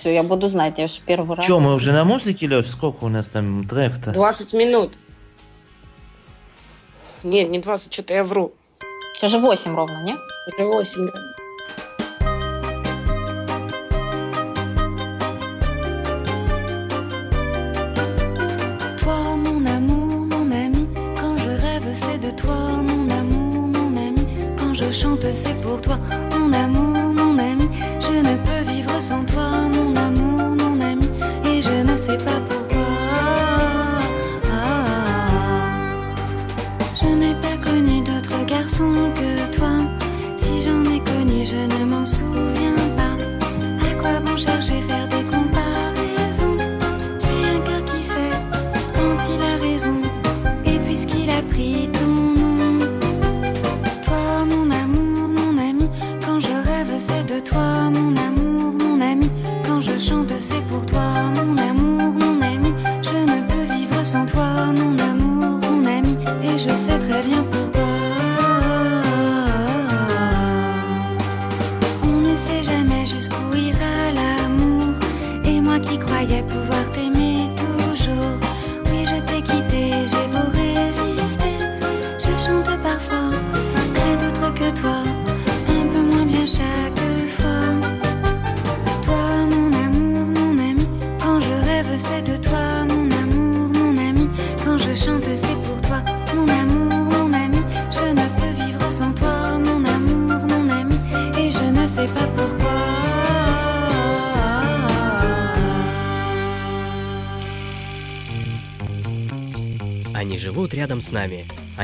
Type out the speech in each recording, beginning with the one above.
Все, я буду знать, я же первый раз. Че, мы уже на музыке, Леш? Сколько у нас там трек-то? 20 минут. Нет, не 20, что-то я вру. Это же 8 ровно, не? Это 8, да.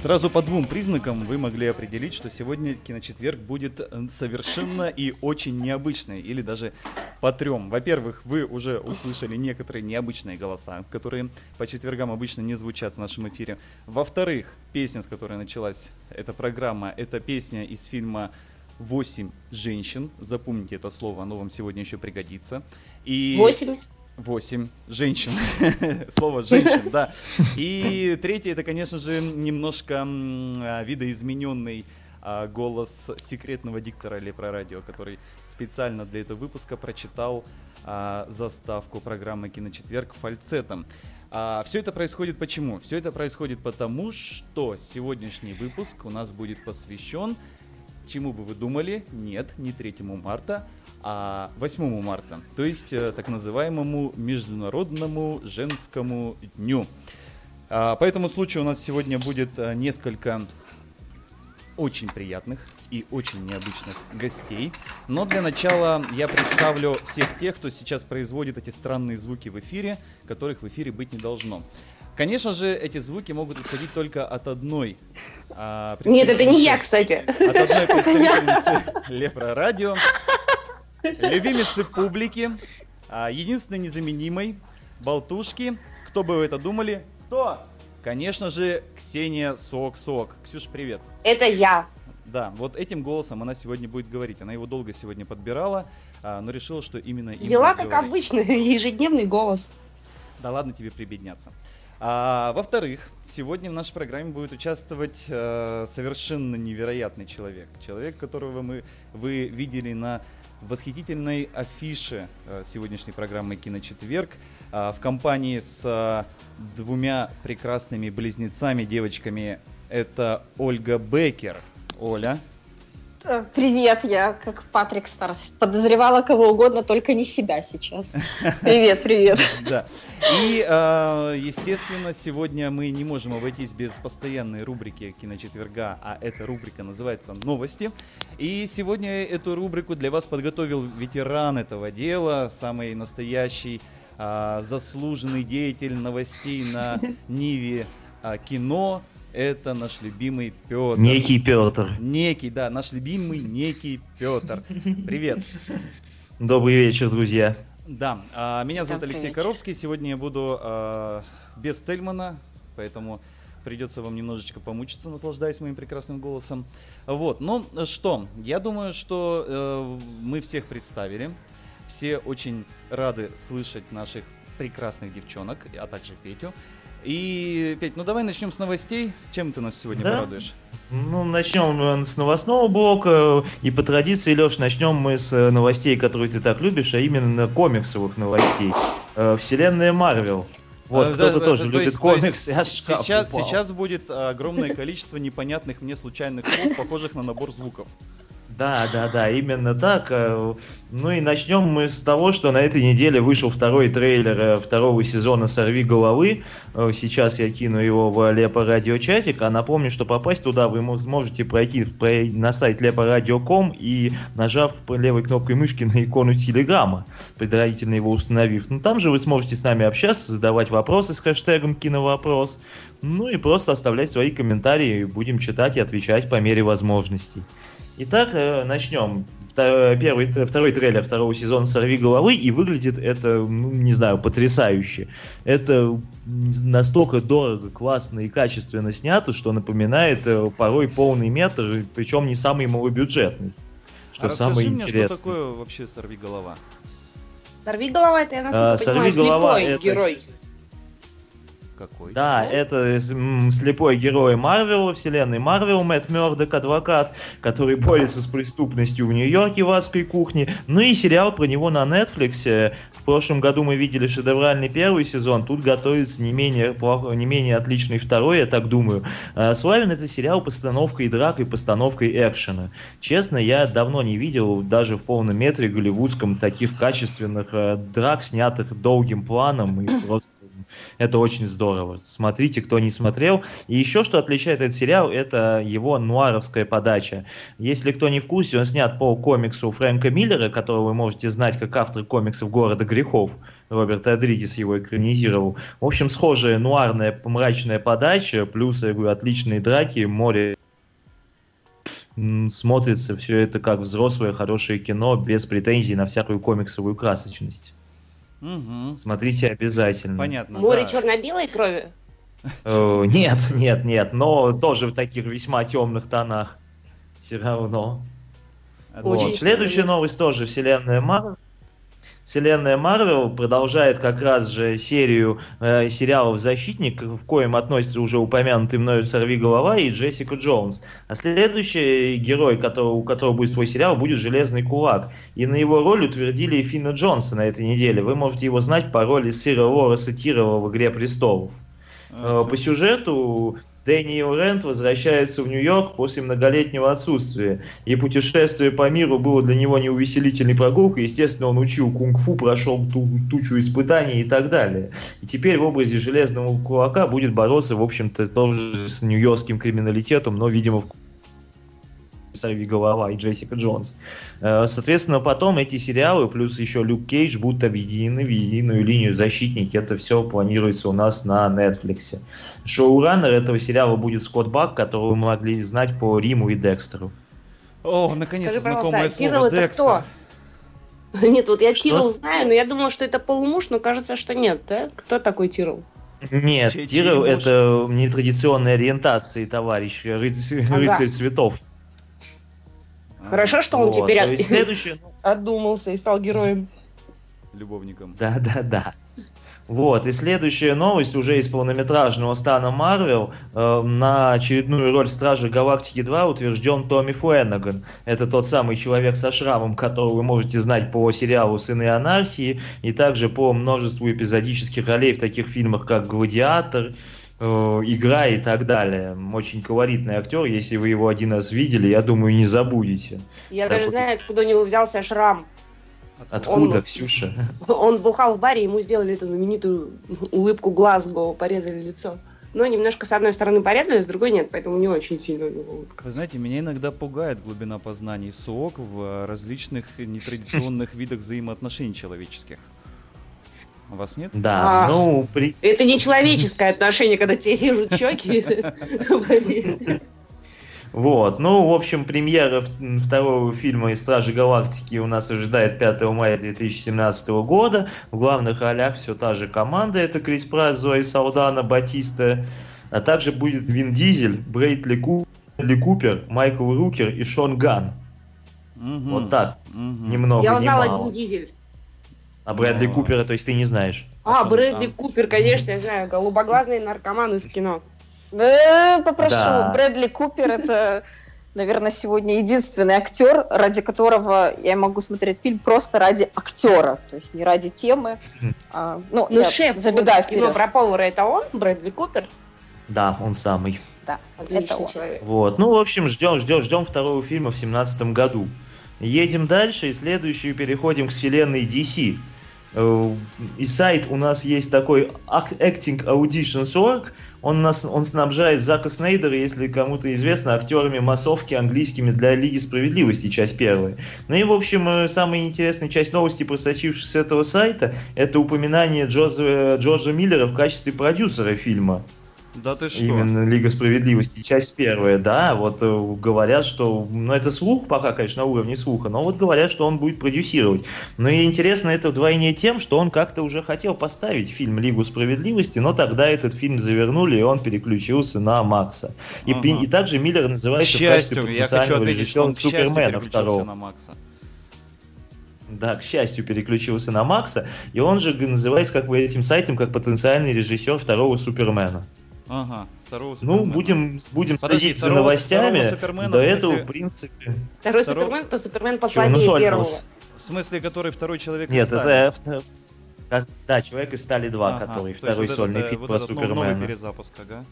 Сразу по двум признакам вы могли определить, что сегодня киночетверг будет совершенно и очень необычный, или даже по трем. Во-первых, вы уже услышали некоторые необычные голоса, которые по четвергам обычно не звучат в нашем эфире. Во-вторых, песня, с которой началась эта программа, это песня из фильма «Восемь женщин». Запомните это слово, оно вам сегодня еще пригодится. И... 8. Восемь женщин. Слово женщин, да. И третье, это, конечно же, немножко а, видоизмененный а, голос секретного диктора Лепрорадио, который специально для этого выпуска прочитал а, заставку программы «Киночетверг» фальцетом. все это происходит почему? Все это происходит потому, что сегодняшний выпуск у нас будет посвящен чему бы вы думали? Нет, не 3 марта, а 8 марта, то есть э, так называемому Международному женскому дню. А, По этому случаю у нас сегодня будет э, несколько очень приятных и очень необычных гостей. Но для начала я представлю всех тех, кто сейчас производит эти странные звуки в эфире, которых в эфире быть не должно. Конечно же, эти звуки могут исходить только от одной а, Нет, это не я, кстати. от одной представительницы Лепро Радио, любимицы публики, а, единственной незаменимой, болтушки. Кто бы вы это думали? Кто? Конечно же, Ксения Сок-Сок. Ксюш, привет. Это я. Да, вот этим голосом она сегодня будет говорить. Она его долго сегодня подбирала, а, но решила, что именно им Взяла, как говорить. обычно, ежедневный голос. Да ладно тебе прибедняться. А, во-вторых, сегодня в нашей программе будет участвовать э, совершенно невероятный человек. Человек, которого мы, вы видели на восхитительной афише э, сегодняшней программы «Киночетверг» а, в компании с а, двумя прекрасными близнецами, девочками. Это Ольга Бекер. Оля. Э, Привет, я как Патрик Старс. Подозревала кого угодно, только не себя сейчас. Привет, привет. Да. И, э, естественно, сегодня мы не можем обойтись без постоянной рубрики киночетверга, а эта рубрика называется «Новости». И сегодня эту рубрику для вас подготовил ветеран этого дела, самый настоящий а, заслуженный деятель новостей на Ниве кино. Это наш любимый Петр. Некий Петр. Некий, да, наш любимый некий Петр. Привет. Добрый вечер, друзья. Да, а, меня зовут Добрый Алексей вечер. Коробский. Сегодня я буду а, без Тельмана, поэтому придется вам немножечко помучиться, наслаждаясь моим прекрасным голосом. Вот, ну что, я думаю, что э, мы всех представили. Все очень рады слышать наших прекрасных девчонок, а также Петю. И, Петь, ну давай начнем с новостей. Чем ты нас сегодня Да. порадуешь? Ну, начнем э, с новостного блока. И по традиции, Леш, начнем мы с э, новостей, которые ты так любишь, а именно комиксовых новостей. Э, Вселенная Марвел. Вот, кто-то да, тоже то любит есть- то есть шкаф Сейчас, упал. сейчас будет огромное количество непонятных мне случайных слов, похожих на набор звуков. Да, да, да, именно так. Э, Ну и начнем мы с того, что на этой неделе вышел второй трейлер э, второго сезона «Сорви головы». Э, Сейчас я кину его в Лепо Радиочатик, а напомню, что попасть туда вы мо- сможете пройти на сайт leporadio.com и нажав левой кнопкой мышки на икону Телеграма, предварительно его установив. Ну там же вы сможете с нами общаться, задавать вопросы с хэштегом «Киновопрос», ну и просто оставлять свои комментарии, будем читать и отвечать по мере возможностей. Итак, э, начнем. Вто- Первый, второй трейлер второго сезона «Сорви головы», и выглядит это, ну, не знаю, потрясающе. Это настолько дорого, классно и качественно снято, что напоминает э, порой полный метр, причем не самый малобюджетный. Что а самое мне, интересное. что такое вообще сорви голова? Сорви голова, это я насколько А, понимаю, «Сорви голова» слепой это герой. Какой? Да, это слепой герой Марвел, вселенной Марвел, Мэтт Мёрдок, адвокат, который борется с преступностью в Нью-Йорке в адской кухне. Ну и сериал про него на Netflix. В прошлом году мы видели шедевральный первый сезон, тут готовится не менее, плох- не менее отличный второй, я так думаю. А, Славен этот сериал постановкой драк и постановкой экшена. Честно, я давно не видел даже в полном метре голливудском таких качественных э, драк, снятых долгим планом. И просто это очень здорово. Смотрите, кто не смотрел. И еще что отличает этот сериал, это его нуаровская подача. Если кто не в курсе, он снят по комиксу Фрэнка Миллера, которого вы можете знать как автор комиксов «Города грехов». Роберт Родригес его экранизировал. В общем, схожая нуарная мрачная подача, плюс, я говорю, отличные драки, море смотрится все это как взрослое хорошее кино без претензий на всякую комиксовую красочность. Мгм. Смотрите обязательно. Понятно. Море да. черно-белой крови? Э, Нет, нет, нет, но тоже в таких весьма темных тонах. Все равно. Вот. Следующая новость тоже вселенная Марвел. Вселенная Марвел продолжает как раз же серию э, сериалов «Защитник», в коем относится уже упомянутый мною «Сорви голова» и Джессика Джонс. А следующий герой, которого, у которого будет свой сериал, будет «Железный кулак». И на его роль утвердили Финна Джонса на этой неделе. Вы можете его знать по роли сыра Лореса Тирова в «Игре престолов». Э, По сюжету Дэниел Рент возвращается в Нью-Йорк после многолетнего отсутствия. И путешествие по миру было для него неувеселительной прогулкой. Естественно, он учил кунг-фу, прошел ту- тучу испытаний и так далее. И теперь в образе Железного Кулака будет бороться, в общем-то, тоже с нью-йоркским криминалитетом, но, видимо, в Сорви голова и Джессика Джонс. Э, Соответственно, потом эти сериалы, плюс еще Люк Кейдж, будут объединены в единую линию защитники. Это все планируется у нас на Netflix. Шоураннер этого сериала будет Скотт Бак, которого мы могли знать по Риму и Декстеру. О, наконец-то Скажи, знакомое Тирл слово. это Декстер. кто? Нет, вот я Что? Тирл знаю, но я думала, что это полумуж, но кажется, что нет, да? Кто такой Тирл? Нет, Чей- муж? это нетрадиционной ориентации товарищ, рыц- Ага. рыцарь цветов. Хорошо, что он Вот. теперь следующее, отдумался и стал героем. Любовником. Да, да, да. Вот, и следующая новость уже из полнометражного стана Марвел. Э, на очередную роль Стражи Галактики 2 утвержден Томми Фленнеган. Это тот самый человек со шрамом, которого вы можете знать по сериалу «Сыны анархии» и также по множеству эпизодических ролей в таких фильмах, как «Гладиатор», «Игра» и так далее. Очень колоритный актер, если вы его один раз видели, я думаю, не забудете. Я Так даже вот. знаю, откуда у него взялся шрам. Откуда, Он- Ксюша? Он бухал в баре, ему сделали эту знаменитую улыбку Глазго, порезали лицо. Но немножко с одной стороны порезали, с другой нет, поэтому не очень сильно у него улыбка. Вы знаете, меня иногда пугает глубина познаний СОК в э, различных нетрадиционных видах взаимоотношений человеческих. У вас нет? Да, А. ну, при... Это не человеческое отношение, когда тебе режут щеки. Вот, ну, в общем, премьера второго фильма из Стражи Галактики у нас ожидает 5 мая 2017 года. В главных ролях все та же команда, это Крис Прат, Зои Салдана, Батиста, а также будет Вин Дизель, Брэдли Купер, Майкл Рукер и Шон Ган. Мгм. Вот так, Мгм. ни много Я узнала. Вин Дизель. А Брэдли Ну. Купера, то есть ты не знаешь? А, Брэдли Ган. Купер, конечно, я знаю. Голубоглазный наркоман из кино. Э, Попрошу, Да. Брэдли Купер это, наверное, сегодня единственный актер, ради которого я могу смотреть фильм просто ради актера, то есть не ради темы. А, ну, Ну, я шеф забегаю вот кино вперед. про повара это он, Брэдли Купер? Да, он самый. Да, Отличный это он. человек. Вот. Ну, в общем, ждем, ждем, ждем второго фильма в семнадцатом году. Едем дальше и следующую переходим к вселенной DC. Э, И сайт у нас есть такой Ac- Acting Auditions.org. Он, нас, он снабжает Зака Снейдера, если кому-то известно, актерами массовки английскими для Лиги Справедливости, часть первая. Ну и, в общем, э, самая интересная часть новости, просочившись с этого сайта, это упоминание Джоза, Джорджа Миллера в качестве продюсера фильма. Да ты что? Именно Лига Справедливости, часть первая, да, вот э, говорят, что, ну это слух пока, конечно, на уровне слуха, но вот говорят, что он будет продюсировать. Но и интересно это вдвойне тем, что он как-то уже хотел поставить фильм Лигу Справедливости, но тогда этот фильм завернули, и он переключился на Макса. И, Ага. и также Миллер К называется в качестве счастью, я хочу потенциального режиссера к Супермена второго. на Макса. Да, к счастью, переключился на Макса, и он же называется как бы этим сайтом как потенциальный режиссер второго Супермена. Ага, второго Ну, Супермена. будем, будем Подожди, следить за второго- новостями. второго Супермена, До в этого, смысле- в принципе... Второй Второй- Супермен это Супермен Чего, послабее ну, первого. В смысле, который второй человек Нет, из это... Стали. авто- как- Да, Человек из Стали 2, Ага, который второй вот сольный это- фильм вот про этот нов- Новый Супермена. перезапуск, ага.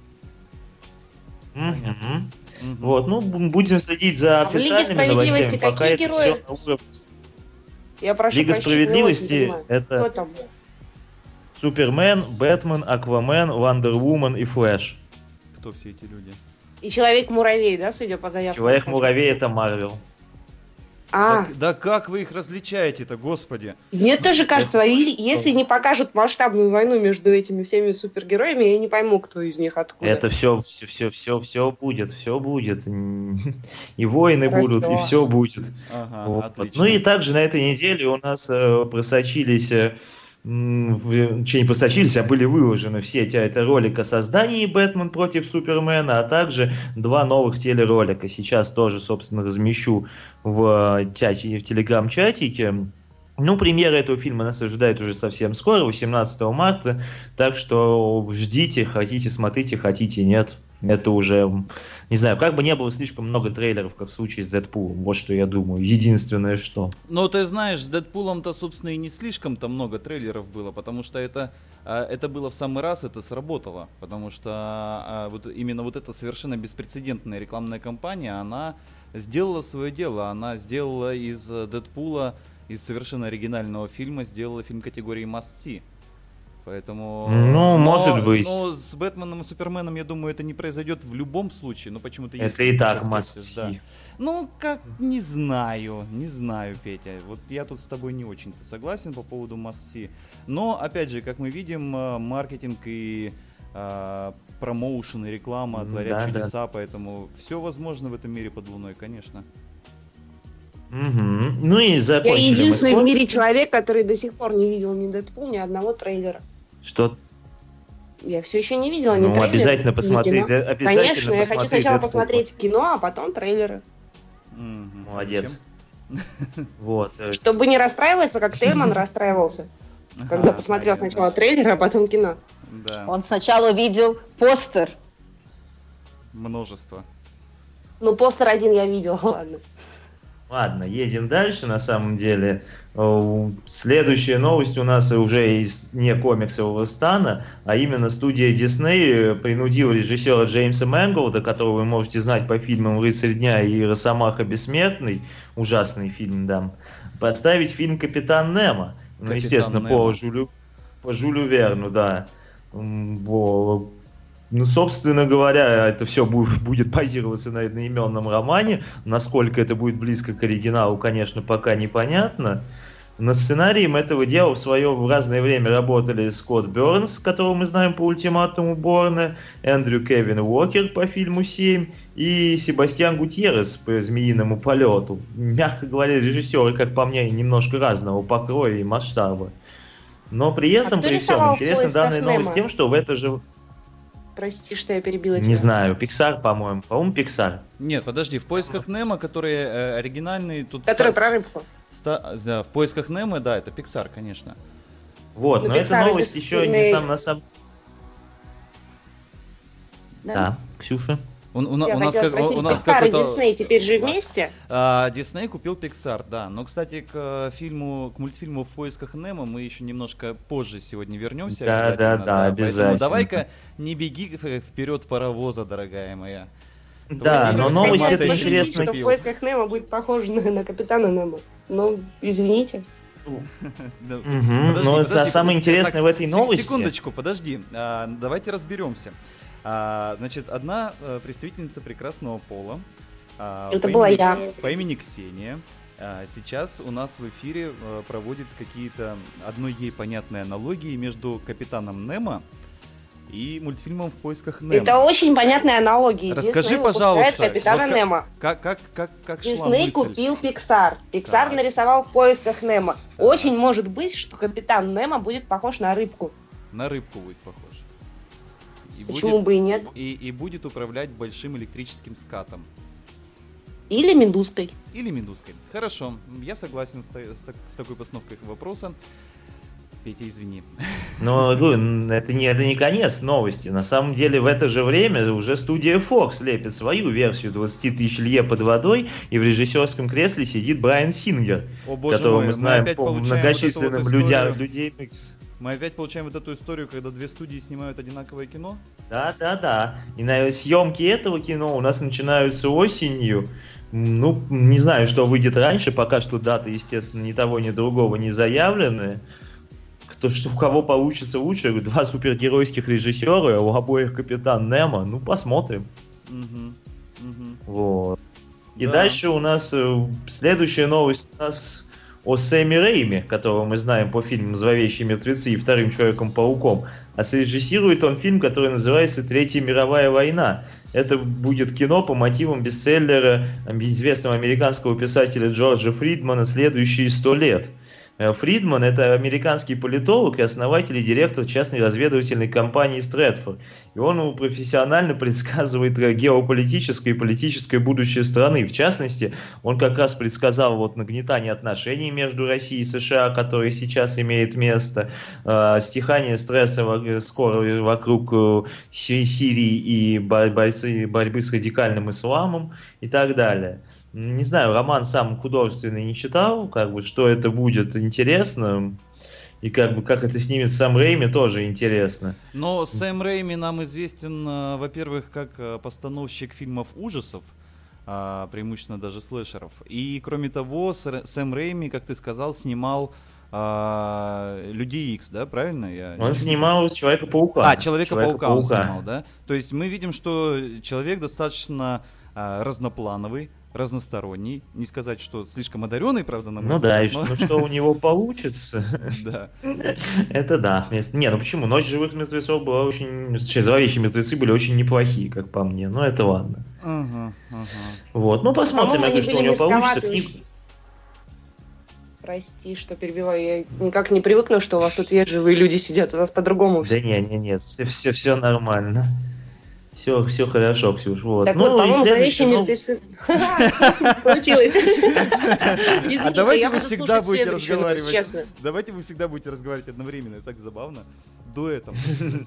Мгм. Мгм. Вот, ну, бу- будем следить за А официальными Справедливости новостями, пока какие это герои? все на уровне. Я прошу Лига прощения, Справедливости понимаю. Кто это там? Супермен, Бэтмен, Аквамен, Вандервумен и Флэш. Кто все эти люди? И Человек-муравей, да, судя по заявкам? Человек-муравей это Марвел. А, Да, да как вы их различаете-то, господи? мне тоже кажется, если не покажут масштабную войну между этими всеми супергероями, я не пойму, кто из них откуда. Это все, все, все, все, все будет, все будет. И войны Хорошо. будут, и все будет. Ага, Вот. Ну и также на этой неделе у нас э, просочились, э, в- че не просочились, а были выложены в сеть а это ролик о создании Бэтмен против Супермена, а также два новых телеролика. Сейчас тоже, собственно, размещу в, э, чате, в телеграм-чатике. Ну, премьера этого фильма нас ожидает уже совсем скоро, 18 марта, так что ждите, хотите, смотрите, хотите, нет. Это уже, не знаю, как бы не было слишком много трейлеров, как в случае с Дэдпулом, вот что я думаю. Единственное, что. Ну, ты знаешь, с Дэдпулом-то, собственно, и не слишком-то много трейлеров было, потому что это, а, это было в самый раз, это сработало. Потому что а, вот именно вот эта совершенно беспрецедентная рекламная кампания, она сделала свое дело. Она сделала из э, Дэдпула, из совершенно оригинального фильма, сделала фильм категории Must-See. Поэтому... Ну, но- может быть. Но с Бэтменом и Суперменом, я думаю, это не произойдет в любом случае. Но почему-то есть Это и так must да. Ну, как, не знаю, не знаю, Петя. Вот я тут с тобой не очень-то согласен по поводу Масси. Но, опять же, как мы видим, э, маркетинг и э, промоушен и реклама творят да, да. чудеса, поэтому все возможно в этом мире под луной, конечно. Мгм. Ну и Я закончили мы единственный в мире человек, который до сих пор не видел ни Дэдпул, ни одного трейлера. Что? Я все еще не видела ни Ну, трейлера, обязательно посмотреть. кино. Обязательно Конечно, я хочу посмотреть сначала посмотреть кино, а потом трейлеры. Мгм. Молодец. Зачем? Вот. э, Чтобы не расстраиваться, как Тейлман расстраивался, когда посмотрел понятно. сначала трейлер, а потом кино. Да, Он сначала видел постер. множество. Ну, постер один я видела, ладно. Ладно, едем дальше, на самом деле. Э, Следующая новость у нас уже из не комиксового стана, а именно студия Disney принудила режиссера Джеймса Мэнголда, которого вы можете знать по фильмам «Рыцарь дня» и «Росомаха бессмертный», ужасный фильм, да, поставить фильм «Капитан Немо». Ну, «Капитан естественно, Немо». по Жюлю, по Жюлю Верну, да. Во- Ну, собственно говоря, это все будет, базироваться на одноименном романе. Насколько это будет близко к оригиналу, конечно, пока непонятно. Над сценарием этого дела в свое в разное время работали Скотт Бернс, которого мы знаем по ультиматуму Борна, Эндрю Кевин Уокер по фильму «7» и Себастьян Гутьеррес по «Змеиному полету». Мягко говоря, режиссеры, как по мне, немножко разного покроя и масштаба. Но при этом, кто при всем, интересна «Поисках данная новость Немо»? тем, что в это же... Прости, что я перебила тебя. Не знаю, Pixar, по-моему. По-моему, Pixar. Нет, подожди, в поисках Немо, который э, оригинальный, тут... Который ста- про рыбку. ста- да, в поисках Немо, да, это Pixar, конечно. Вот, Ну, но эта Pixar новость еще не сам на самом... Да, Ксюша? У, у на- Я у нас, как, спросить, у нас Pixar и. Disney теперь же вместе? А, Дисней купил Pixar, да. Но, кстати, к э, фильму, к мультфильму «В поисках Немо» мы еще немножко позже сегодня вернемся. Да, обязательно, да, да, обязательно. Поэтому давай-ка не беги в- вперед паровоза, дорогая моя. Да, Давайте но новость это интересно. что в поисках Немо будет похоже на, на Капитана Немо. Ну, извините. Да, но подожди, са- самое интересное в этой новости- Секундочку, подожди. А, давайте разберемся. А, значит, одна э, представительница прекрасного пола. а, Это по была имени- я. По имени Ксения. а, Сейчас у нас в эфире э, проводит какие-то одной ей понятные аналогии между Капитаном Немо и мультфильмом «В поисках Немо». Это очень понятная аналогия. Расскажи, Дисней пожалуйста, Капитана вот как- Немо. Как, как, как, как шла Дисней мысль? купил Pixar. Pixar Так. нарисовал в поисках Немо. Очень может быть, что Капитан Немо будет похож на рыбку. На рыбку будет похож. И Почему будет, бы и нет? и, и будет управлять большим электрическим скатом. Или медузкой. Или медузкой. Хорошо, я согласен с, с с такой постановкой вопроса. Петя, извини. Но говорю, н- это не, это не конец новости. На самом деле в это же время уже студия Fox лепит свою версию 20 тысяч лье под водой, и в режиссерском кресле сидит Брайан Сингер, О боже которого мой, мы знаем опять по вот многочисленным эту вот людям, людей Микс. Мы опять получаем вот эту историю, когда две студии снимают одинаковое кино. Да, да, да. И на съемки этого кино у нас начинаются осенью. Ну, не знаю, что выйдет раньше, пока что даты, естественно, ни того, ни другого не заявлены. Кто, что, у кого получится лучше, два супергеройских режиссера, у обоих Капитан Немо, ну, посмотрим. Мгм, мгм. Вот. И Да. дальше у нас э, следующая новость у нас о Сэмми Рейме, которого мы знаем по фильмам «Зловещие мертвецы» и «Вторым Человеком-пауком». А срежиссирует он фильм, который называется «Третья мировая война». Это будет кино по мотивам бестселлера известного американского писателя Джорджа Фридмана «Следующие сто лет». Э, Фридман – это американский политолог и основатель и директор частной разведывательной компании Стрэдфорд. И он профессионально предсказывает э, геополитическое и политическое будущее страны. В частности, он как раз предсказал вот нагнетание отношений между Россией и США, которое сейчас имеет место, э, стихание стресса скоро вокруг Си- Сирии и борьбы с радикальным исламом и так далее. Не знаю, роман сам художественный не читал, как бы что это будет интересно. И как бы как это снимет сам Рейми, тоже интересно. Но Сэм Рэйми нам известен, э, во-первых, как э, постановщик фильмов ужасов, а, преимущественно даже слэшеров. И, кроме того, Сэм Рэйми, как ты сказал, снимал а, Людей Икс, да, правильно? Я... Он снимал Человека-паука. А, Человека-паука он снимал, да? То есть мы видим, что человек достаточно а, разноплановый, разносторонний. Не сказать, что слишком одаренный, правда, на мой Ну да, и взгляд, что, ну, что у него получится, но- Да. это да. Не, ну почему? Ночь живых мертвецов была очень... Зловещие мертвецы были очень неплохие, как по мне. Но это ладно. Вот, ну посмотрим, что у него получится. Прости, что перебиваю. Я никак не привыкну, что у вас тут вежливые люди сидят. У нас по-другому Да не, не, нет, все, все, все нормально. Все, все хорошо, Ксюш. Вот. Так ну, вот, по-моему, зловещие новость- мертвецы. Получилось. А давайте вы всегда будете разговаривать. Честно. Давайте вы всегда будете разговаривать одновременно, это так забавно. Дуэтом.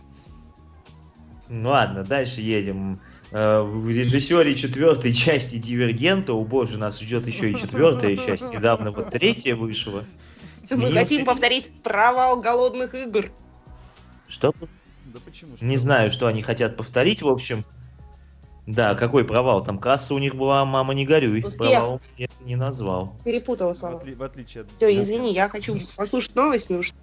Ну ладно, дальше едем. Э, В режиссере четвертой части Дивергента, о боже, нас ждет еще и четвертая часть. Недавно вот третья вышла. Мы хотим повторить провал голодных игр. Что? Да почему? Не знаю, что они хотят повторить, в общем. Да, какой провал? Там касса у них была «Мама, не горюй». Успех. Провал я не назвал. Перепутала В, слова. отли- в отличие от... Все, извини, я хочу послушать новость, но что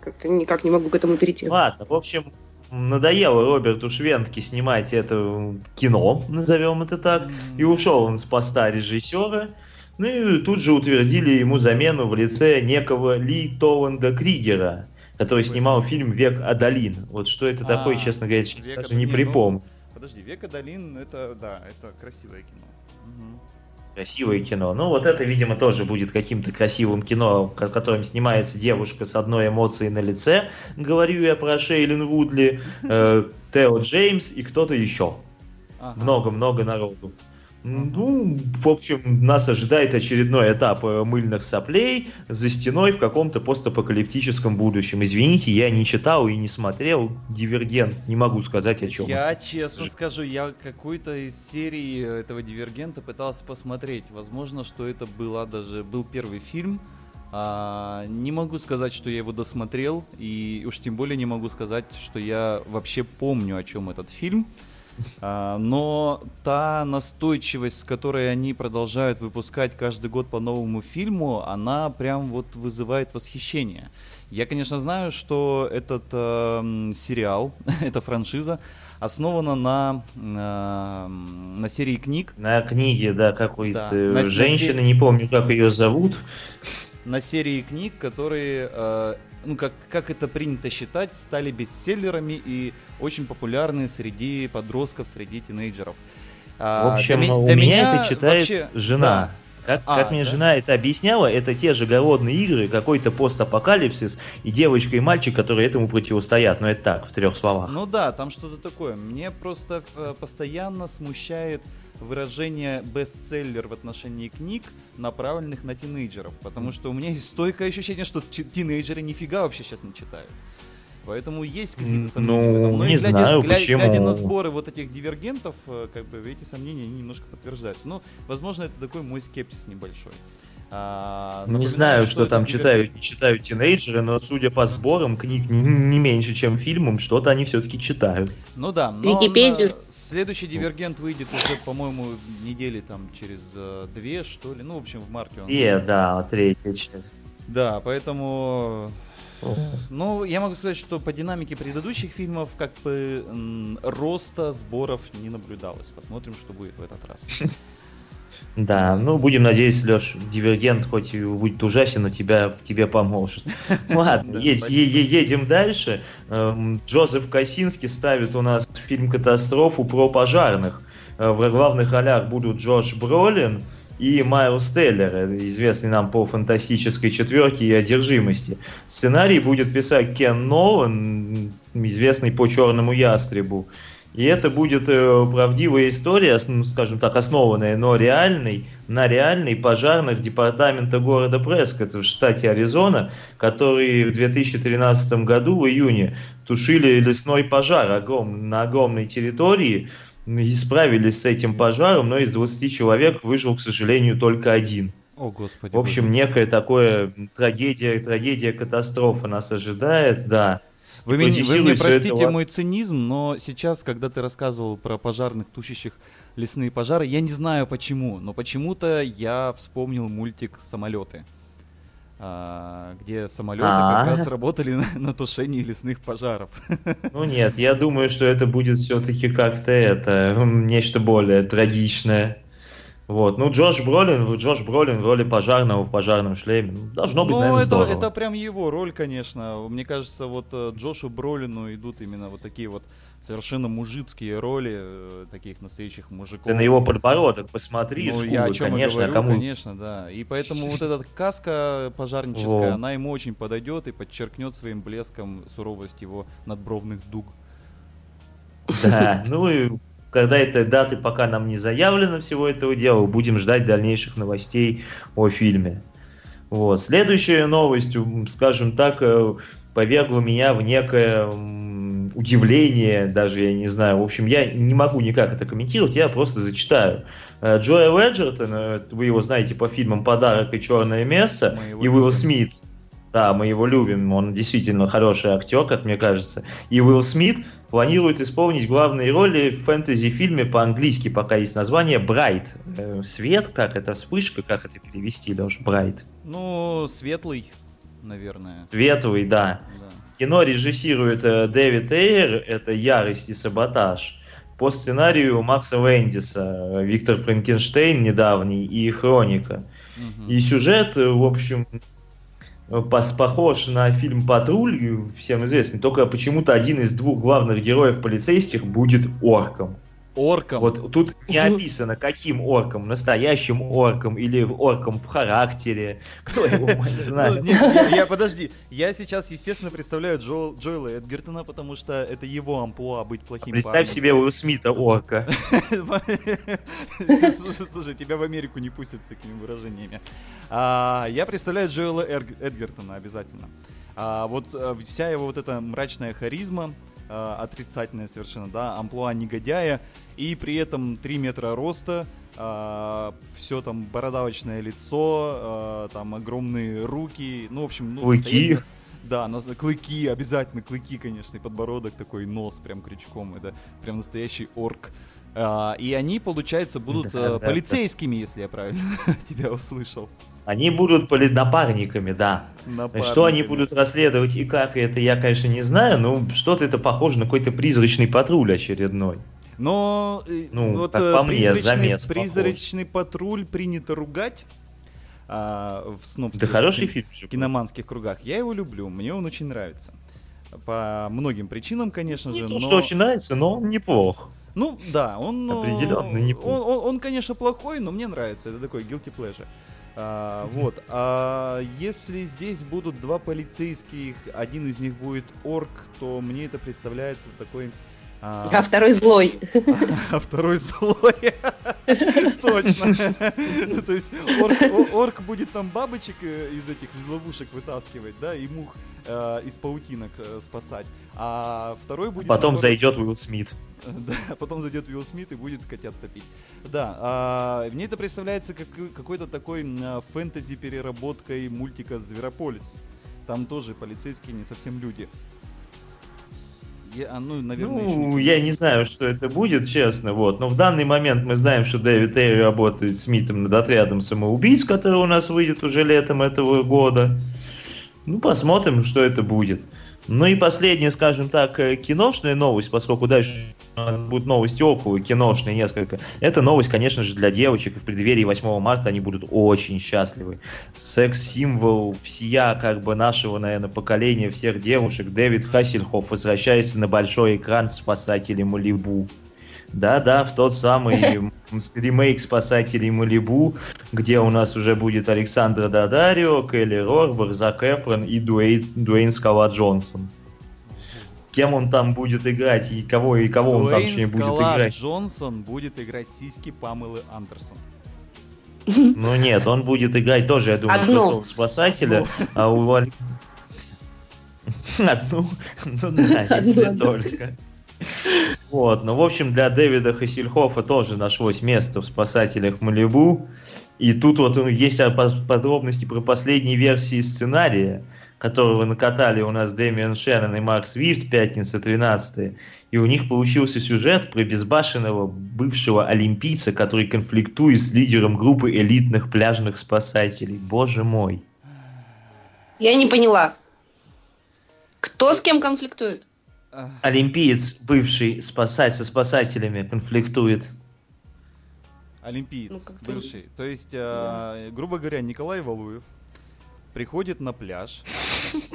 как-то никак не могу к этому перейти. Ладно, в общем, надоело Роберту Швентке снимать это кино, назовем это так, и ушел он с поста режиссера. Ну и тут же утвердили ему замену в лице некого Ли Толанда Кригера, который снимал фильм «Век Адалин». Вот что это А, такое, честно говоря, сейчас «Век даже не Адалин», ну, припомню. Подожди, Век Адалин, это, да, это красивое кино. Красивое кино. Ну, вот это, видимо, тоже будет каким-то красивым кино, в котором снимается девушка с одной эмоцией на лице. Говорю я про Шейлин Вудли, э, Тео Джеймс и кто-то еще. Много-много народу. Ну, в общем, нас ожидает очередной этап э, мыльных соплей за стеной в каком-то постапокалиптическом будущем. Извините, я не читал и не смотрел «Дивергент», не могу сказать о чем. Я честно скажу, я какой-то из серии этого Дивергента пытался посмотреть. Возможно, что это была даже был первый фильм. А, не могу сказать, что я его досмотрел, и уж тем более не могу сказать, что я вообще помню, о чем этот фильм. А, но та настойчивость, с которой они продолжают выпускать каждый год по новому фильму, она прям вот вызывает восхищение. Я, конечно, знаю, что этот э, сериал, эта франшиза, основана на, на, на серии книг. На книге, да, какой-то Да, на- на женщины, се- не помню, как ее зовут. На серии книг, которые, э, ну, как, как это принято считать, стали бестселлерами и очень популярны среди подростков, среди тинейджеров. А, В общем, для у для меня это читает вообще- жена. Как, А, как мне да? жена это объясняла, это те же голодные игры, какой-то постапокалипсис и девочка и мальчик, которые этому противостоят. Но это так, в трех словах. Ну да, там что-то такое. Мне просто э, постоянно смущает выражение бестселлер в отношении книг, направленных на тинейджеров. Потому что у меня есть стойкое ощущение, что ти- тинейджеры нифига вообще сейчас не читают. Поэтому есть какие-то сомнения. ну. Но не глядя, знаю, гля- почему. глядя на сборы вот этих дивергентов, э, как бы эти сомнения немножко подтверждаются. Ну, возможно, это такой мой скепсис небольшой. А, Не напоминаю, знаю, что это там дивер- читают, не читают тинейджеры, но судя по сборам книг не, не меньше, чем фильмам, что-то они все-таки читают. Ну да, но Википедию. на- следующий дивергент выйдет уже, по-моему, недели там через э, две, что ли. Ну, в общем, в марте он. И, выйдет. да, третья часть. Да, поэтому. Ну, я могу сказать, что по динамике предыдущих фильмов как бы роста сборов не наблюдалось. Посмотрим, что будет в этот раз. Да, ну будем надеяться, Леш, Дивергент хоть и будет ужасен, но тебя, тебе поможет. Ладно, едем дальше. Эм, Джозеф Косинский ставит у нас фильм «Катастрофу» про пожарных. Э, В главных ролях будут Джош Бролин и Майлз Теллер, э, известный нам по фантастической четверке и одержимости. Сценарий будет писать Кен Нолан, известный по Черному ястребу. И это будет э, правдивая история, ну, скажем так, основанная, но реальной, на реальной пожарных департамента города Прескотт в штате Аризона, которые в 2013 году, в июне, тушили лесной пожар огром- на огромной территории, и справились с этим пожаром, но из 20 человек выжил, к сожалению, только один. О, господи. В общем, некая такое трагедия, трагедия, катастрофа нас ожидает, да. Вы меня, вы мне всё это простите ла- мой цинизм, но сейчас, когда ты рассказывал про пожарных, тушащих лесные пожары, я не знаю почему, но почему-то я вспомнил мультик «Самолеты», а, где самолеты А. как раз работали на, на тушении лесных пожаров. Ну нет, я думаю, что это будет все-таки как-то это, нечто более трагичное. Вот, ну Джош Бролин, Джош Бролин в роли пожарного в пожарном шлеме, ну, должно быть, Ну, наверное, это, здорово. это прям его роль, конечно. Мне кажется, вот э, Джошу Бролину идут именно вот такие вот совершенно мужицкие роли, э, таких настоящих мужиков. Ты на его подбородок посмотри, Ну, скулы, я о чем конечно, а говорю, кому... конечно, да. И поэтому вот эта каска пожарническая, Во. она ему очень подойдет и подчеркнет своим блеском суровость его надбровных дуг. Да, ну и когда этой даты пока нам не заявлено всего этого дела, будем ждать дальнейших новостей о фильме. Вот. Следующая новость, скажем так, э, повергла меня в некое удивление, даже я не знаю. В общем, я не могу никак это комментировать, я просто зачитаю. Э, Джоэл Леджертон, э, вы его знаете по фильмам «Подарок» и «Черное место», и Уилл. Смит. Да, мы его любим, он действительно хороший актер, как мне кажется. И Уилл Смит планирует исполнить главные роли в фэнтези-фильме по-английски, пока есть название «Брайт». Э, Свет, как это, вспышка, как это перевести, Леш, «Брайт». Ну, светлый, наверное. Светлый, да. Да. Кино режиссирует э, Дэвид Эйр, это «Ярость и саботаж». По сценарию Макса Лэндиса, э, Виктор Франкенштейн недавний и «Хроника». Мгм. И сюжет, в общем, похож на фильм «Патруль», э, всем известный, только почему-то один из двух главных героев полицейских будет орком. Орком. Вот тут не описано, каким орком, настоящим орком или орком в характере. Кто его не Ну, знает. нет, я, подожди, я сейчас, естественно, представляю Джо, Джоэла Эдгертона, потому что это его амплуа быть плохим Представь себе Уилл Смита орка. Слушай, тебя в Америку не пустят с такими выражениями. А, я представляю Джоэла Эдгертона обязательно. А, вот э, вся его вот эта мрачная харизма, э, отрицательная совершенно, да, амплуа негодяя, и при этом 3 метра роста, все там бородавочное лицо, э, там огромные руки, ну, в общем, ну, Клыки. Да, нас- клыки, обязательно клыки, конечно, и подбородок такой, нос прям крючком, это прям настоящий орк. А, и они, получается, будут Да, э, да, да. полицейскими, если я правильно тебя услышал. Они будут поли- напарниками, да. Что они Напарниками. будут расследовать и как, это я, конечно, не знаю, но что-то это похоже на какой-то призрачный патруль очередной. Но э, Ну, вот как э, по мне, призрачный, замес похож. призрачный патруль принято ругать а, в снобских Да хороший фильм. киноманских кругах. Я его люблю, мне он очень нравится. По многим причинам, конечно Не же, то, но... что очень нравится, но он неплох. Ну, да, он... Определенно он, неплохо. он, он, конечно, плохой, но мне нравится. Это такой guilty pleasure. А, вот. А если здесь будут два полицейских, один из них будет орк, то мне это представляется такой... а, А второй злой. а второй злой. Точно. То есть орк, орк будет там бабочек э, из этих из ловушек вытаскивать, да, и мух э, из паутинок э, спасать. А второй будет... Потом наоборот, зайдет Уилл Смит. да, потом зайдет Уилл Смит и будет котят топить. Да, а, мне это представляется как какой-то такой а, фэнтези переработкой мультика Зверополис. Там тоже полицейские не совсем люди. Я, а, ну, наверное, еще Ну, я не знаю, что это будет, честно, вот. Но в данный момент мы знаем, что Дэвид Эйр работает с Смитом над отрядом самоубийц, который у нас выйдет уже летом этого года. Ну, посмотрим, что это будет. Ну и последняя, скажем так, э, киношная новость, поскольку дальше будут новости около киношные несколько. Это новость, конечно же, для девочек. И в преддверии 8 марта они будут очень счастливы. Секс-символ всея, как бы, нашего, наверное, поколения, всех девушек. Дэвид Хассельхоф возвращается на большой экран «Спасатели Малибу». Да-да, в тот самый ремейк «Спасателей Малибу», где у нас уже будет Александра Дадарио, Келли Рорбах, Зак Эфрон и Дуэйн, Дуэйн Скала Джонсон. Кем он там будет играть и кого, и кого он там Дуэйн точнее будет играть? Джонсон будет играть сиськи Памелы Андерсон. Ну нет, он будет играть тоже, я думаю, Одну. спасателя, а у Одну, ну да, если только. Вот, ну, в общем, для Дэвида Хассельхофа тоже нашлось место в «Спасателях Малибу». И тут вот есть подробности про последние версии сценария, которого накатали у нас Дэмиан Шерон и Марк Свифт, пятница 13 И у них получился сюжет про безбашенного бывшего олимпийца, который конфликтует с лидером группы элитных пляжных спасателей. Боже мой. Я не поняла. Кто с кем конфликтует? Олимпиец, бывший спасать со спасателями, конфликтует. Олимпиец, Ну, бывший. То есть, а, грубо говоря, Николай Валуев приходит на пляж.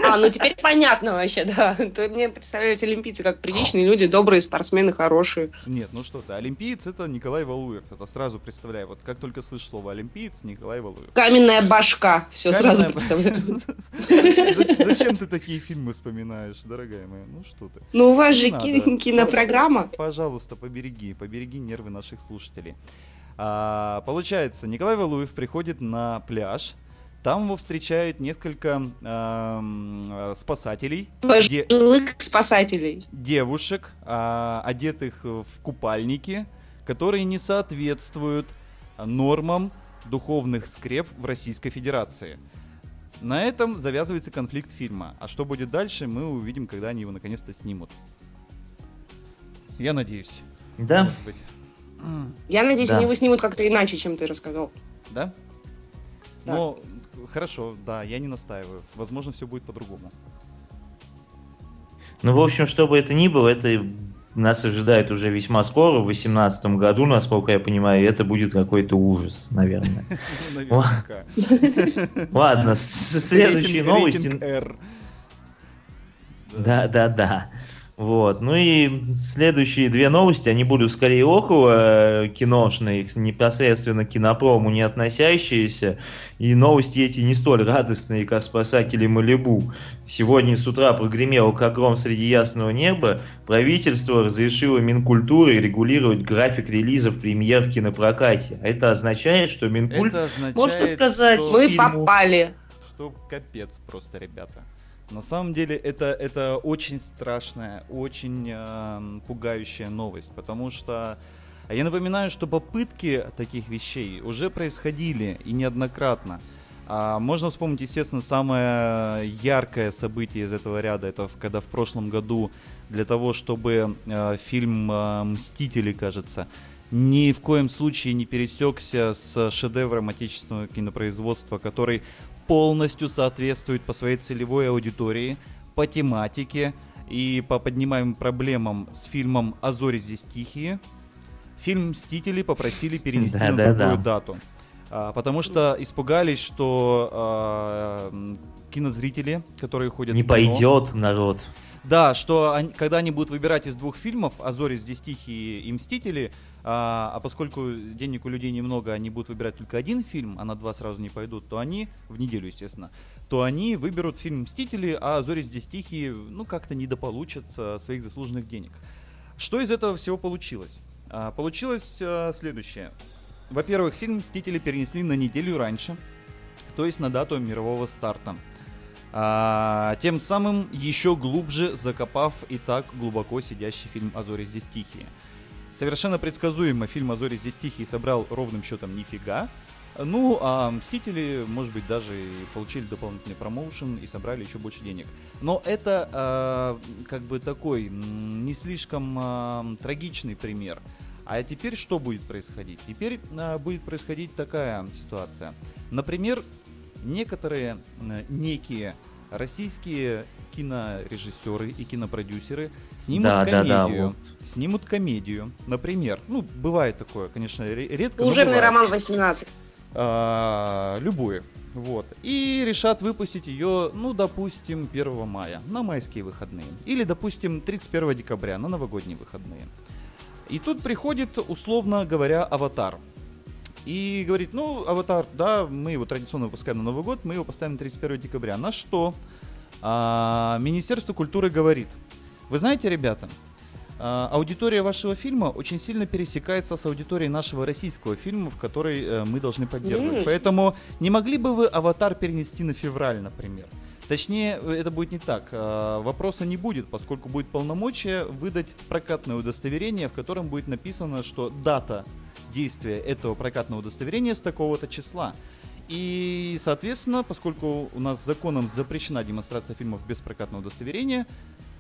А, ну теперь понятно вообще, да. То мне представляются олимпийцы как приличные люди, добрые спортсмены, хорошие. Нет, ну что ты, олимпиец это Николай Валуев. Это сразу представляю. Вот как только слышишь слово олимпиец, Николай Валуев. Каменная башка. Все сразу Каменная- представляю. Зачем ты такие фильмы вспоминаешь, дорогая моя? Ну что ты? Ну у вас же кинопрограмма. Пожалуйста, побереги, побереги нервы наших слушателей. А, получается, Николай Валуев приходит на пляж. Там его встречает несколько ам, э, спасателей, де- спасателей. девушек, а, одетых в купальники, которые не соответствуют нормам духовных скреп в Российской Федерации. На этом завязывается конфликт фильма. А что будет дальше, мы увидим, когда они его наконец-то снимут. Я надеюсь. Да? Может быть. Я надеюсь, Да. они его снимут как-то иначе, чем ты рассказал. Да? Да. Но хорошо, да, я не настаиваю. Возможно, все будет по-другому. Ну, в общем, что бы это ни было, это нас ожидает уже весьма скоро, в 2018 году, насколько я понимаю, и это будет какой-то ужас, наверное. Ладно, следующие новости. Да, да, да. Вот. Ну и следующие две новости, они будут скорее около э, киношные, непосредственно к кинопрому не относящиеся. И новости эти не столь радостные, как спасатели Малибу. Сегодня с утра прогремело как гром среди ясного неба. Правительство разрешило Минкультуры регулировать график релизов премьер в кинопрокате. А это означает, что Минкульт Это означает, может отказать что- Мы попали. что капец просто, ребята. На самом деле это, это очень страшная, очень эм, пугающая новость, потому что я напоминаю, что попытки таких вещей уже происходили и неоднократно. А можно вспомнить, естественно, самое яркое событие из этого ряда, это когда в прошлом году для того, чтобы э, фильм э, «Мстители», кажется, ни в коем случае не пересекся с шедевром отечественного кинопроизводства, который полностью соответствует по своей целевой аудитории, по тематике и по поднимаемым проблемам с фильмом «А зори здесь тихие». Фильм «Мстители» попросили перенести на другую дату. А, потому что испугались, что а, кинозрители, которые ходят Не пойдет народ. да, что они- когда они будут выбирать из двух фильмов, «А зори здесь тихие» и «Мстители», а, а поскольку денег у людей немного, они будут выбирать только один фильм, а на два сразу не пойдут, то они, в неделю, естественно, то они выберут фильм «Мстители», а «Зори здесь тихие», ну, как-то недополучат своих заслуженных денег. Что из этого всего получилось? А, Получилось а, следующее. Во-первых, фильм «Мстители» перенесли на неделю раньше, то есть на дату мирового старта. А, тем самым еще глубже закопав и так глубоко сидящий фильм «А зори здесь тихие». Совершенно предсказуемо фильм «А зори здесь тихие» собрал ровным счетом нифига. Ну, а «Мстители», может быть, даже получили дополнительный промоушен и собрали еще больше денег. Но это а, как бы такой не слишком а, трагичный пример. А теперь что будет происходить? Теперь а, будет происходить такая ситуация. Например, некоторые м, некие российские кинорежиссеры и кинопродюсеры снимут Да, да, да, комедию. вот. Снимут комедию, например. Ну, бывает такое, конечно, ре- редко. Служебный роман 18. А, любую. Вот. И решат выпустить ее, ну, допустим, 1 мая, на майские выходные. Или, допустим, 31 декабря, на новогодние выходные. И тут приходит, условно говоря, аватар. И говорит, ну, аватар, да, мы его традиционно выпускаем на Новый год, мы его поставим на 31 декабря. На что а, Министерство культуры говорит, вы знаете, ребята, а, аудитория вашего фильма очень сильно пересекается с аудиторией нашего российского фильма, в который э, мы должны поддерживать. Есть. Поэтому не могли бы вы аватар перенести на февраль, например? Точнее, э, это будет не так. А, Вопроса не будет, поскольку будет полномочия выдать прокатное удостоверение, в котором будет написано, что дата действия этого прокатного удостоверения с такого-то числа. И, соответственно, поскольку у нас законом запрещена демонстрация фильмов без прокатного удостоверения,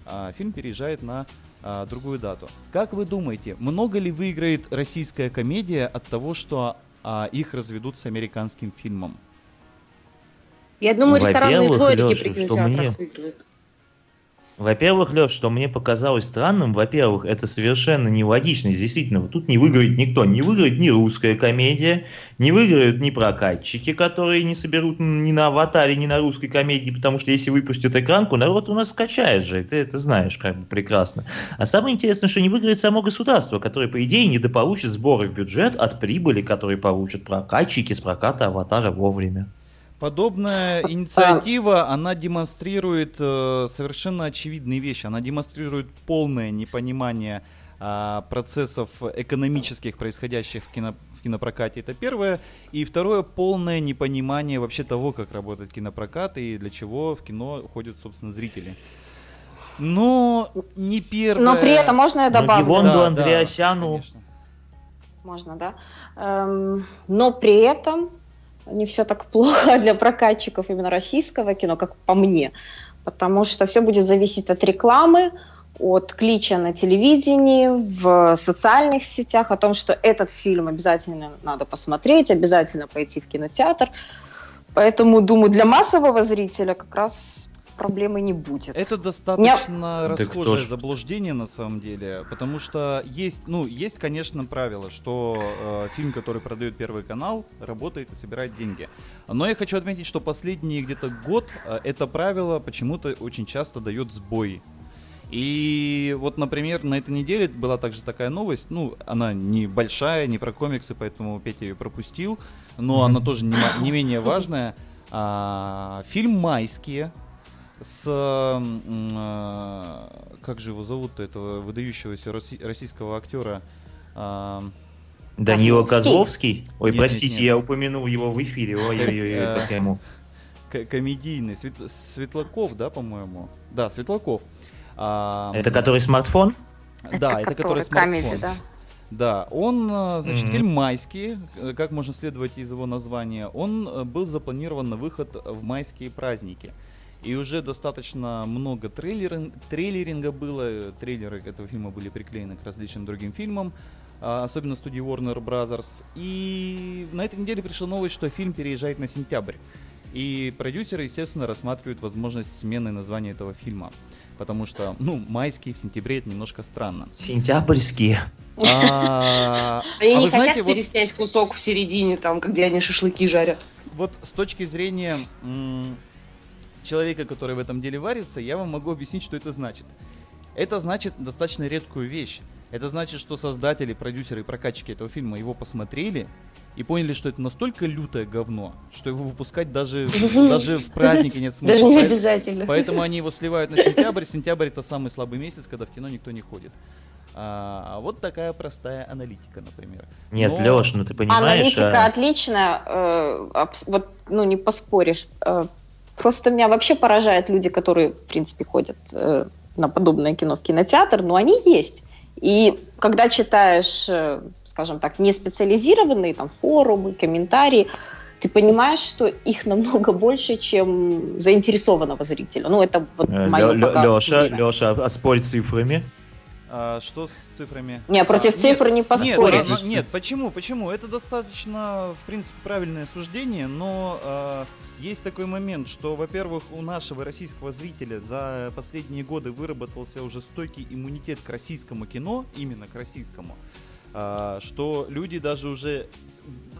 а, фильм переезжает на а, другую дату. Как вы думаете, много ли выиграет российская комедия от того, что а, их разведут с американским фильмом? Я думаю, ресторанные дворики при кинотеатрах выигрывают. Во-первых, Леш, что мне показалось странным, во-первых, это совершенно нелогично. Действительно, вот тут не выиграет никто. Не выиграет ни русская комедия, не выиграют ни прокатчики, которые не соберут ни на аватаре, ни на русской комедии, потому что если выпустят экранку, народ у нас скачает же, ты это знаешь как бы прекрасно. А самое интересное, что не выиграет само государство, которое, по идее, недополучит сборы в бюджет от прибыли, которые получат прокатчики с проката аватара вовремя. Подобная инициатива, она демонстрирует э, совершенно очевидные вещи. Она демонстрирует полное непонимание а, процессов экономических, происходящих в, кино, в кинопрокате. Это первое. И второе, полное непонимание вообще того, как работает кинопрокат и для чего в кино ходят, собственно, зрители. Но не первое... Но при этом можно я добавлю? Гивонду Да, да, Андреасяну конечно. Можно, да. Эм, но при этом не все так плохо для прокатчиков именно российского кино, как по мне. Потому что все будет зависеть от рекламы, от клича на телевидении, в социальных сетях, о том, что этот фильм обязательно надо посмотреть, обязательно пойти в кинотеатр. Поэтому, думаю, для массового зрителя как раз проблемы не будет. Это достаточно Так расхожее ж- заблуждение на самом деле, потому что есть, ну, есть, конечно, правило, что э, фильм, который продает Первый канал, работает и собирает деньги. Но я хочу отметить, что последний где-то год э, это правило почему-то очень часто дает сбой. И вот, например, на этой неделе была также такая новость, ну, она не большая, не про комиксы, поэтому Петя ее пропустил, но Мгм. она тоже не, не менее важная. А, фильм «Майские» с... а, как же его зовут, этого выдающегося роси- российского актера? А, Данила Козловский? Ой, Нет, простите, нет, нет. я упомянул его в эфире. Ой-ой-ой, Э, как ему. комедийный, Свет- Светлаков, да, по-моему? Да, Светлаков. А, Это который смартфон? Да, это который комедия, смартфон. да. Да, он, э, значит, Мгм. фильм «Майские», э, как можно следовать из его названия, он э, был запланирован на выход в майские праздники. И уже достаточно много трейлерин- трейлеринга было, трейлеры этого фильма были приклеены к различным другим фильмам, а, особенно студии Warner Brothers. И на этой неделе пришла новость, что фильм переезжает на сентябрь. И продюсеры, естественно, рассматривают возможность смены названия этого фильма. Потому что, ну, майский в сентябре это немножко странно. Сентябрьские. А, Они а не вы хотят знаете, вот, переснять кусок в середине, там, где они шашлыки жарят. вот с точки зрения м, человека, который в этом деле варится, я вам могу объяснить, что это значит. Это значит достаточно редкую вещь. Это значит, что создатели, продюсеры и прокатчики этого фильма его посмотрели и поняли, что это настолько лютое говно, что его выпускать даже, даже в празднике нет смысла. Даже не обязательно. Поэтому они его сливают на сентябрь. Сентябрь это самый слабый месяц, когда в кино никто не ходит. А, вот такая простая аналитика, например. Нет, Но- Леш, ну ты понимаешь, Аналитика а, отличная, э, абс- вот, ну, не поспоришь. Э, просто меня вообще поражают люди, которые, в принципе, ходят э, на подобное кино в кинотеатр, но они есть. И когда читаешь, э, скажем так, не специализированные там форумы, комментарии, ты понимаешь, что их намного больше, чем заинтересованного зрителя. Ну, это вот мое мнение. Лёша, а спорь цифрами. А, что с цифрами? Не, против А, цифр не Нет, поспоришь. а, нет, почему? Почему? Это достаточно, в принципе, правильное суждение, но а, есть такой момент, что, во-первых, у нашего российского зрителя за последние годы выработался уже стойкий иммунитет к российскому кино, именно к российскому, что люди даже уже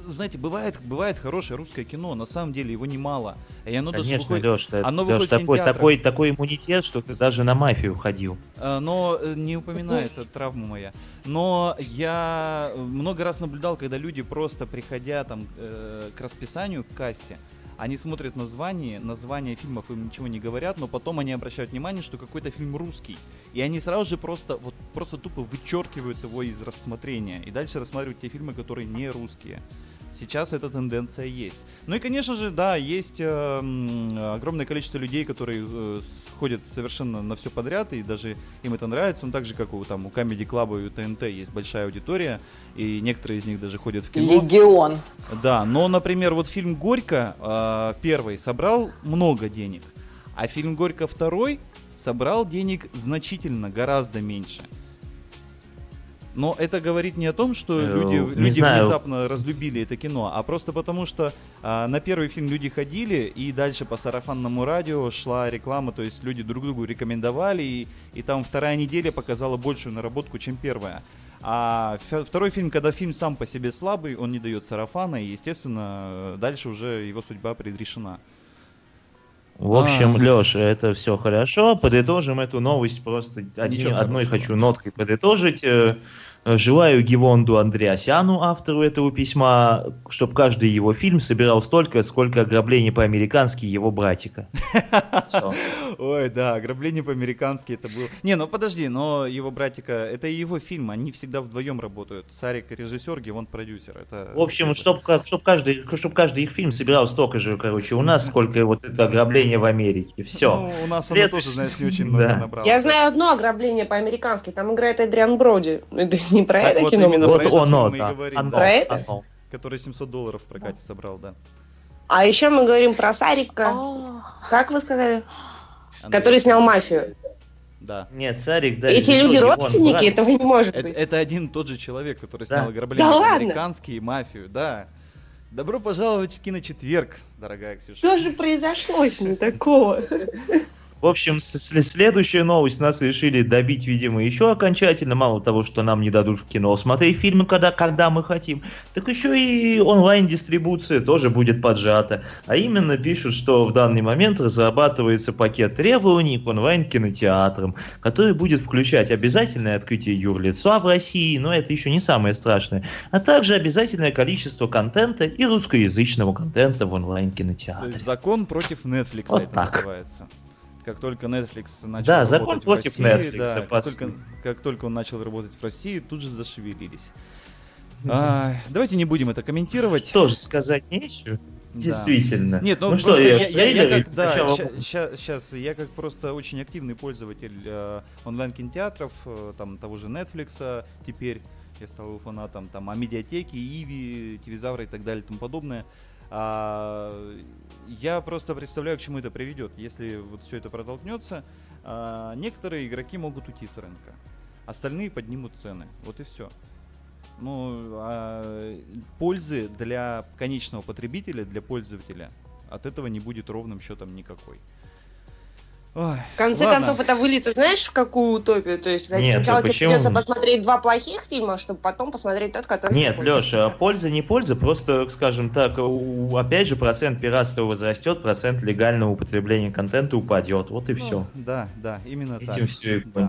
знаете, бывает, бывает хорошее русское кино, на самом деле его немало. И оно даже Конечно, выходит- Леш, оно Леш, выходит такой, такой, такой иммунитет, что ты даже на мафию ходил. А, но э, не упоминает, травма моя. Но я много раз наблюдал, когда люди просто приходя там э, к расписанию, к кассе, они смотрят название, название фильмов им ничего не говорят, но потом они обращают внимание, что какой-то фильм русский. И они сразу же просто, вот, просто тупо вычеркивают его из рассмотрения. И дальше рассматривают те фильмы, которые не русские. Сейчас эта тенденция есть. Ну и, конечно же, да, есть э, огромное количество людей, которые э, ходят совершенно на все подряд, и даже им это нравится. Ну, так же, как у, там, у Comedy Club и у ТНТ есть большая аудитория, и некоторые из них даже ходят в кино. Легион. Да, но, например, вот фильм «Горько» э, первый собрал много денег, а фильм «Горько» второй собрал денег значительно, гораздо меньше. Но это говорит не о том, что Э, люди, не люди знаю. внезапно разлюбили это кино, а просто потому, что а, на первый фильм люди ходили, и дальше по сарафанному радио шла реклама, то есть люди друг другу рекомендовали, и, и там вторая неделя показала большую наработку, чем первая. А второй фильм, когда фильм сам по себе слабый, он не дает сарафана, и, естественно, дальше уже его судьба предрешена. В общем, А. Леша, это все хорошо. Подытожим эту новость просто одни- одной хочу ноткой подытожить. Э, Желаю Гевонду Андреасяну, автору этого письма, чтобы каждый его фильм собирал столько, сколько ограблений по-американски его братика. Ой, да, ограбление по-американски это было. Не, ну подожди, но его братика, это и его фильм, они всегда вдвоем работают. Сарик режиссер, Гевон продюсер. Это... В общем, чтобы каждый, чтоб каждый их фильм собирал столько же, короче, у нас, сколько вот это ограбление в Америке. Все. Ну, у нас оно След- тоже, знаешь, не очень много Да. набрало. Я знаю одно ограбление по-американски. Там играет Эдриан Броди. Это не про Так это вот кино. именно мы про Вот этот говорим. оно, мы и да. говорим, Оно, да. Про это? оно. Который 700 долларов в прокате собрал, да. А еще мы говорим про Сарика. Как вы сказали? Андрей. Который снял мафию. Да. Нет, Сарик, да. Эти люди родственники, брат. этого не может Это, быть. это один тот же человек, который Да. снял ограбление Да ладно? по-американски и мафию, да. Добро пожаловать в киночетверг, дорогая Ксюша. Что же произошло с ним такого? В общем, следующая новость. Нас решили добить, видимо, еще окончательно. Мало того, что нам не дадут в кино смотреть фильмы, когда, когда мы хотим, так еще и онлайн-дистрибуция тоже будет поджата. А именно пишут, что в данный момент разрабатывается пакет требований к онлайн-кинотеатрам, который будет включать обязательное открытие юрлица в России, но это еще не самое страшное, а также обязательное количество контента и русскоязычного контента в То онлайн-кинотеатре. есть закон против Netflix Вот это так. называется. Как только Netflix начал Да, работать закон в против России, Netflix, да, как, только, как только он начал работать в России, тут же зашевелились. А, давайте не будем это комментировать. Тоже сказать нечего. Да. Действительно. Нет, ну, ну что, я, я, я- как, да, сначала- сейчас, я как просто очень активный пользователь э, онлайн-кинотеатров, э, там того же Netflix, а теперь я стал его фанатом, там, а медиатеки, Иви, Телевизавра и так далее и тому подобное. А, я просто представляю, к чему это приведет. Если вот все это протолкнется, а, некоторые игроки могут уйти с рынка, остальные поднимут цены. Вот и все. Ну, а пользы для конечного потребителя, для пользователя от этого не будет ровным счетом никакой. Ой, В конце ладно. концов, это выльется, знаешь, в какую утопию? То есть Нет, сначала а тебе почему? придется посмотреть два плохих фильма, чтобы потом посмотреть тот, который... Нет, хочешь. Леша, польза не польза, просто, скажем так, опять же процент пиратства возрастет, процент легального употребления контента упадет. Вот и Ну, все. Да, да, именно так. Этим все и Да.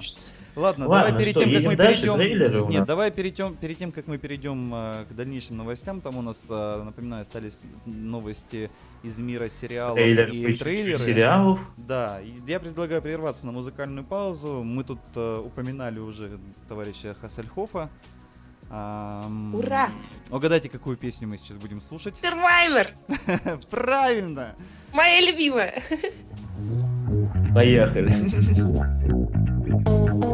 Ладно, Ладно, давай перед что, тем, как мы дальше? перейдем... Трейлеры у Нет, нас. давай перейдем, перед тем, как мы перейдем э, к дальнейшим новостям, там у нас, э, напоминаю, остались новости из мира сериалов Трейлер, и трейлеры. сериалов. Да, я предлагаю прерваться на музыкальную паузу. Мы тут э, упоминали уже товарища Хассельхофа. Ам, Ура! Угадайте, какую песню мы сейчас будем слушать? Survivor! Правильно! Моя любимая! Поехали.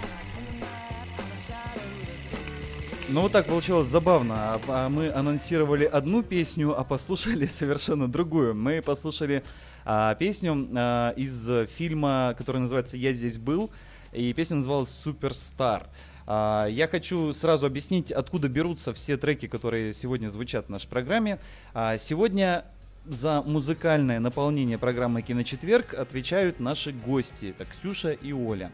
Ну вот так получилось забавно. А- а Мы анонсировали одну песню, а послушали совершенно другую. Мы послушали а, песню а, из фильма, который называется «Я здесь был», и песня называлась «Суперстар». А, Я хочу сразу объяснить, откуда берутся все треки, которые сегодня звучат в нашей программе. А, Сегодня за музыкальное наполнение программы «Киночетверг» отвечают наши гости. Это Ксюша и Оля.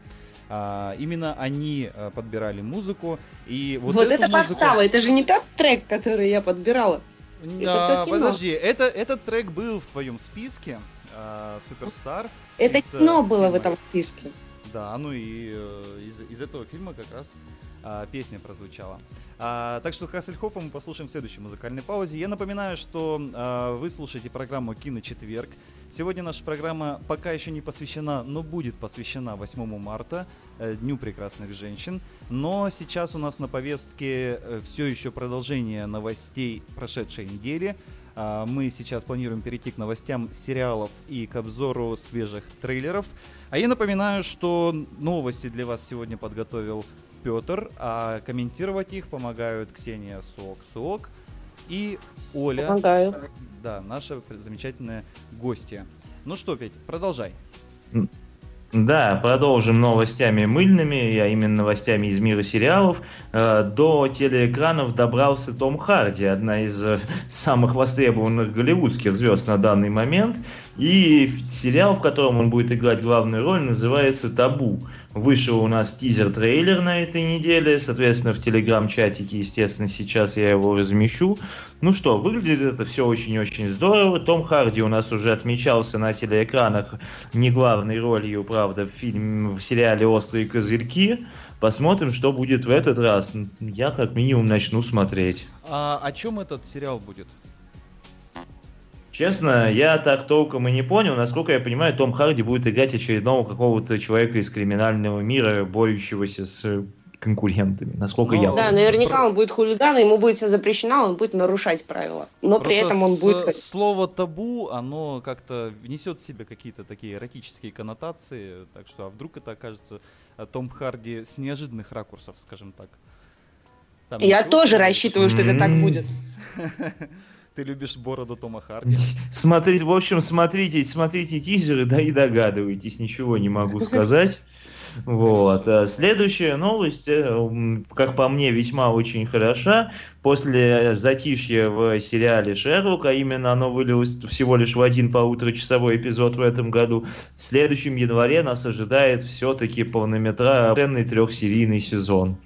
А, именно они а, подбирали музыку. И вот, Вот, это музыку- подстава, это же не тот трек, который я подбирала. а, то кино. подожди, это, этот трек был в твоем списке, а, Суперстар. Это из, э, кино было в фильма. этом списке. Да, ну и э, из, из этого фильма как раз а, песня прозвучала. А, так что Хассельхофа мы послушаем в следующей музыкальной паузе. Я напоминаю, что а, вы слушаете программу «Киночетверг». Сегодня наша программа пока еще не посвящена, но будет посвящена 8 марта, э, Дню прекрасных женщин. Но сейчас у нас на повестке все еще продолжение новостей прошедшей недели. А, Мы сейчас планируем перейти к новостям сериалов и к обзору свежих трейлеров. А я напоминаю, что новости для вас сегодня подготовил Петр, а комментировать их помогают Ксения Суок-Суок и Оля, Помогаю. да, наша замечательная гостья. Ну что, Петь, продолжай. Да, продолжим новостями мыльными, а именно новостями из мира сериалов. Э, До телеэкранов добрался Том Харди, одна из э, самых востребованных голливудских звезд на данный момент. И сериал, в котором он будет играть главную роль, называется «Табу». Вышел у нас тизер-трейлер на этой неделе, соответственно, в телеграм-чатике, естественно, сейчас я его размещу. Ну что, выглядит это все очень-очень здорово. Том Харди у нас уже отмечался на телеэкранах не главной ролью, правда, в фильме, в сериале «Острые козырьки». Посмотрим, что будет в этот раз. Я как минимум начну смотреть. А о чем этот сериал будет? Честно, я так толком и не понял. Насколько я понимаю, Том Харди будет играть очередного какого-то человека из криминального мира, борющегося с конкурентами. Насколько Ну, я Да, наверняка он будет хулиган, ему будет все запрещено, он будет нарушать правила. Но при Просто этом он с- будет... Слово табу, оно как-то внесет в себя какие-то такие эротические коннотации. Так что, а вдруг это окажется э, Том Харди с неожиданных ракурсов, скажем так. Там Я тоже рассчитываю, что это так будет. Ты любишь бороду Тома Харди. Смотрите, в общем, смотрите, смотрите тизеры, да и догадывайтесь, ничего не могу сказать. Вот. А Следующая новость, э, как по мне, весьма очень хороша. После затишья в сериале «Шерлок», а именно оно вылилось всего лишь в один полуторачасовой эпизод в этом году, в следующем январе нас ожидает все-таки полнометражный трехсерийный сезон.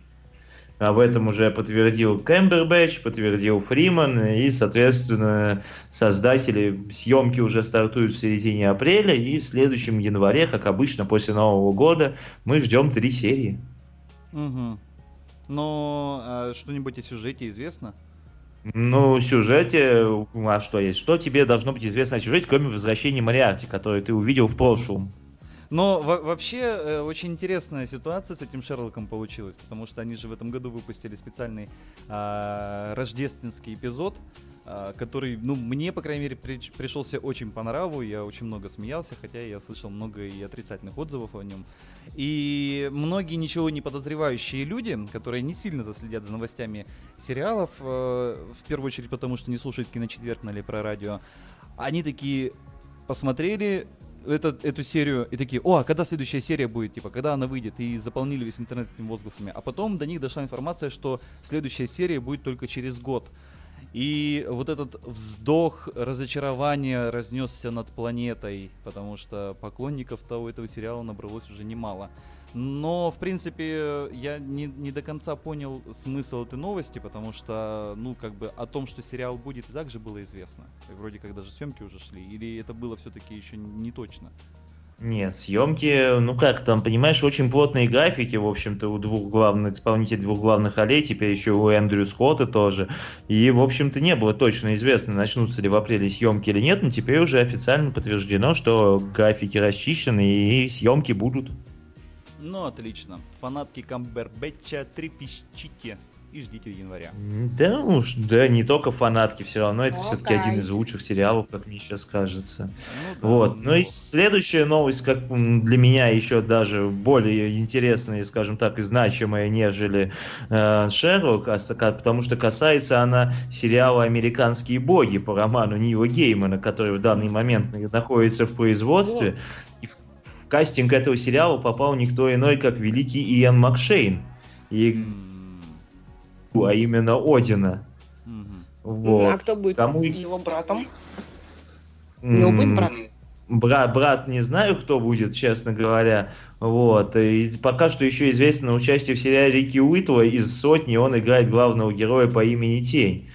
Об этом уже подтвердил Кэмбербэтч, подтвердил Фриман, и, соответственно, создатели съемки уже стартуют в середине апреля, и в следующем январе, как обычно, после Нового года, мы ждем три серии. Мгм. Но а, что-нибудь о сюжете известно? Ну, в сюжете, а что есть? Что тебе должно быть известно о сюжете, кроме возвращения Мариарти, который ты увидел в прошлом? Но во- вообще э, очень интересная ситуация с этим Шерлоком получилась, потому что они же в этом году выпустили специальный а, рождественский эпизод, а, который, ну, мне, по крайней мере, прич- пришелся очень по нраву, я очень много смеялся, хотя я слышал много и отрицательных отзывов о нем. И многие ничего не подозревающие люди, которые не сильно следят за новостями сериалов, э, в первую очередь потому, что не слушают киночетверг на Лепро радио, они такие посмотрели этот, эту серию и такие, о, а когда следующая серия будет, типа, когда она выйдет, и заполнили весь интернет этими возгласами. А потом до них дошла информация, что следующая серия будет только через год. И вот этот вздох разочарования разнесся над планетой, потому что поклонников-то у этого сериала набралось уже немало. Но, в принципе, я не, не до конца понял смысл этой новости, потому что, ну, как бы о том, что сериал будет, и так же было известно. Вроде как даже съемки уже шли. Или это было все-таки еще не точно? Нет, съемки, ну как там, понимаешь, очень плотные графики, в общем-то, у двух главных исполнителей, двух главных ролей, теперь еще у Эндрю Скотта тоже. И, в общем-то, не было точно известно, начнутся ли в апреле съемки или нет, но теперь уже официально подтверждено, что графики расчищены и съемки будут. Ну, отлично. Фанатки Камбербэтча трепещите и ждите января. Да уж, да, не только фанатки, все равно это Окей. все-таки один из лучших сериалов, как мне сейчас кажется. Ну, да, Вот. ну, Ну и следующая новость, как для меня еще даже более интересная, скажем так, и значимая, нежели э, Шерлок, а потому что касается она сериала «Американские боги» по роману Нила Геймана, который в данный момент находится в производстве. И в, в кастинг этого сериала попал никто иной, как великий Иэн Макшейн. И, а именно Одина. Вот. А кто будет Кому- его братом? У него будет брат? Брат, брат, не знаю, кто будет, честно говоря. Вот. И пока что еще известно участие в сериале Рики Уитла из сотни. Он играет главного героя по имени Тень.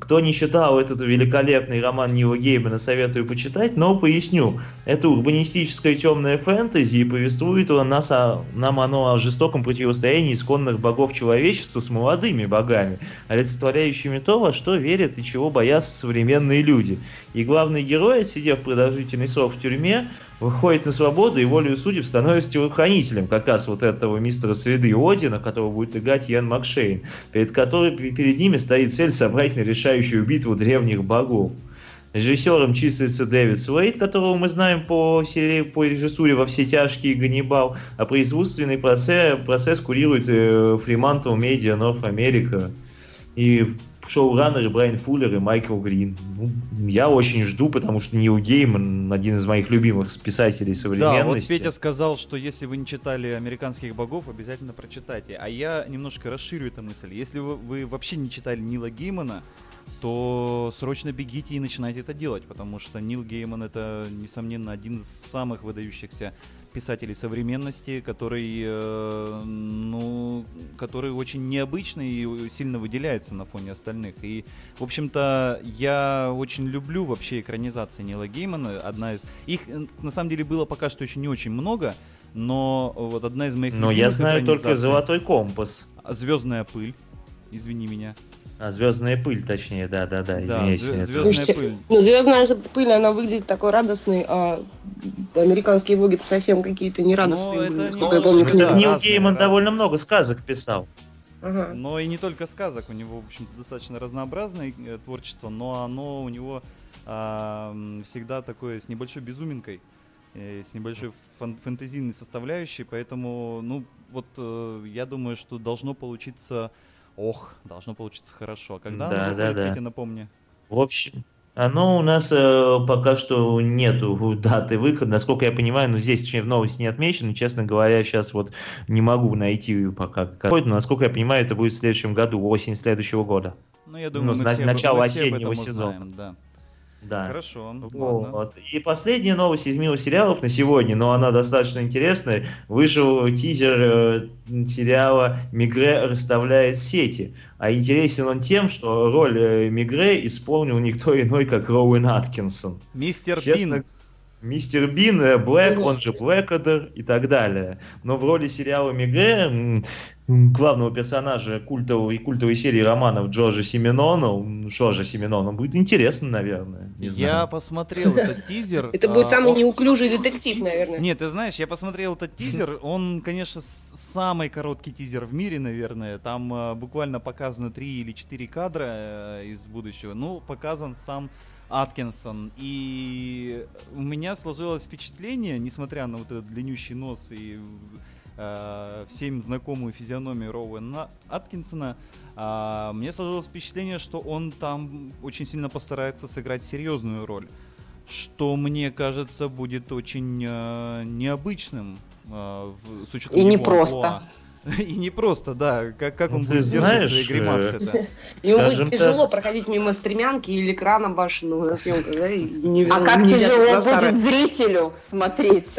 Кто не читал этот великолепный роман Нила Геймана, советую почитать, но поясню. Это урбанистическое темное фэнтези и повествует о нас о- нам оно о жестоком противостоянии исконных богов человечества с молодыми богами, олицетворяющими то, во что верят и чего боятся современные люди. И главный герой, отсидев продолжительный срок в тюрьме, выходит на свободу и волею судеб становится телохранителем как раз вот этого мистера Среды Одина, которого будет играть Ян Макшейн, перед которой перед ними стоит цель собрать на решающую битву древних богов. Режиссером числится Дэвид Слейд, которого мы знаем по, серии, по режиссуре во все тяжкие Ганнибал, а производственный процесс, процесс курирует э, Fremantle Media North America. И шоураннеры Брайан Фуллер и Майкл Грин. Ну, я очень жду, потому что Нил Гейман один из моих любимых писателей Да, вот современности. Петя сказал, что если вы не читали «Американских богов», обязательно прочитайте. А я немножко расширю эту мысль. Если вы, вы вообще не читали Нила Геймана, то срочно бегите и начинайте это делать, потому что Нил Гейман это, несомненно, один из самых выдающихся писателей современности, который, э, ну, который очень необычный и сильно выделяется на фоне остальных. И, в общем-то, я очень люблю вообще экранизации Нила Геймана. Одна из их э, на самом деле было пока что еще не очень много, но вот одна из моих Но я знаю только «Золотой компас». Звездная пыль. Извини меня. А, «Звездная пыль», точнее, да-да-да, Да, извиняюсь. звё- нет. «Звездная Слушайте, пыль». Ну, звездная пыль, она выглядит такой радостной, а американские боги совсем какие-то нерадостные Ну, это не насколько я помню да. Нил разные, Гейман разные. довольно много сказок писал. Ага. Но и не только сказок, у него, в общем-то, достаточно разнообразное э, творчество, но оно у него а, всегда такое с небольшой безуминкой, э, с небольшой фан- фэнтезийной составляющей, поэтому, ну, вот э, я думаю, что должно получиться, ох, должно получиться хорошо. А Когда Да, оно да, выходит, да. Петя, напомни? В общем, оно у нас э, пока что нету даты выхода, насколько я понимаю, но здесь точнее, в новости не отмечено. Честно говоря, сейчас вот не могу найти пока но насколько я понимаю, это будет в следующем году, осень следующего года. Ну, я думаю, Ну, мы на- все, начало мы все осеннего сезона. узнаем, да. Да. Хорошо, ладно. Вот. И последняя новость из мира сериалов на сегодня, но она достаточно интересная. Вышел тизер э, сериала «Мигре расставляет сети». А интересен он тем, что роль э, Мигре исполнил никто иной, как Роуэн Аткинсон. Мистер Честно, Бин. Мистер Бин, э, Блэк, он же Блэкадер и так далее. Но в роли сериала Мигре м, м, главного персонажа культовой, культовой серии романов Джорджа Семенона, м, Жоржа Семенона, будет интересно, наверное. Не Я знаю. посмотрел этот тизер. Это будет а, самый неуклюжий детектив, наверное. Нет, ты знаешь, я посмотрел этот тизер, он, конечно, самый короткий тизер в мире, наверное. Там э, буквально показано 3 или 4 кадра э, из будущего. Ну, показан сам Аткинсон. И у меня сложилось впечатление, несмотря на вот этот длиннющий нос и э, всем знакомую физиономию Роуэна Аткинсона, а, мне сложилось впечатление, что он там очень сильно постарается сыграть серьезную роль что мне кажется будет очень э, необычным э, в- с учетом И его непросто. амплуа. И не просто, да, как, как он ты будет знаешь, свои гримасы. да. Ему будет тяжело так. проходить мимо стремянки или крана башенного на съемках, да? и не- А как тяжело будет зрителю смотреть.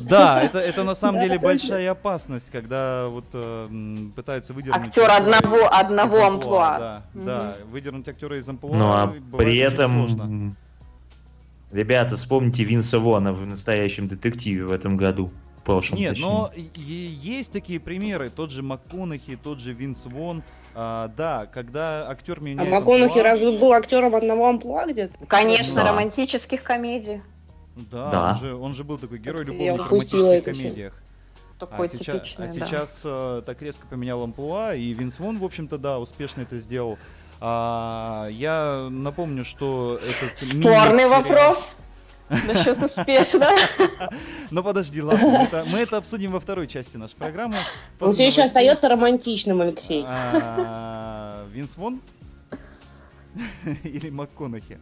Да, это, это на самом деле большая опасность, когда вот э, пытаются выдернуть... Актер одного, одного амплуа. Да, выдернуть актера из амплуа Ну а при этом, ребята, вспомните Винса Вона в настоящем детективе в этом году. Прошлом, Нет, точнее. но есть такие примеры, тот же МакКонахи, тот же Винс Вон. А, да, когда актер А меняет МакКонахи амплуа- разве был актером одного амплуа где-то? Конечно, Да. романтических комедий. Да, Да. Он, же, он же был такой герой любовных романтических комедиях. Такой а сейчас, типичный, а да. сейчас э, так резко поменял амплуа, и Винс Вон, в общем-то, да, успешно это сделал. А, я напомню, что этот Спорный вопрос насчет успешно. Ну подожди, ладно, мы это, мы это обсудим во второй части нашей программы. Он все еще остается романтичным, Алексей. А, Винс Вон? Или МакКонахи?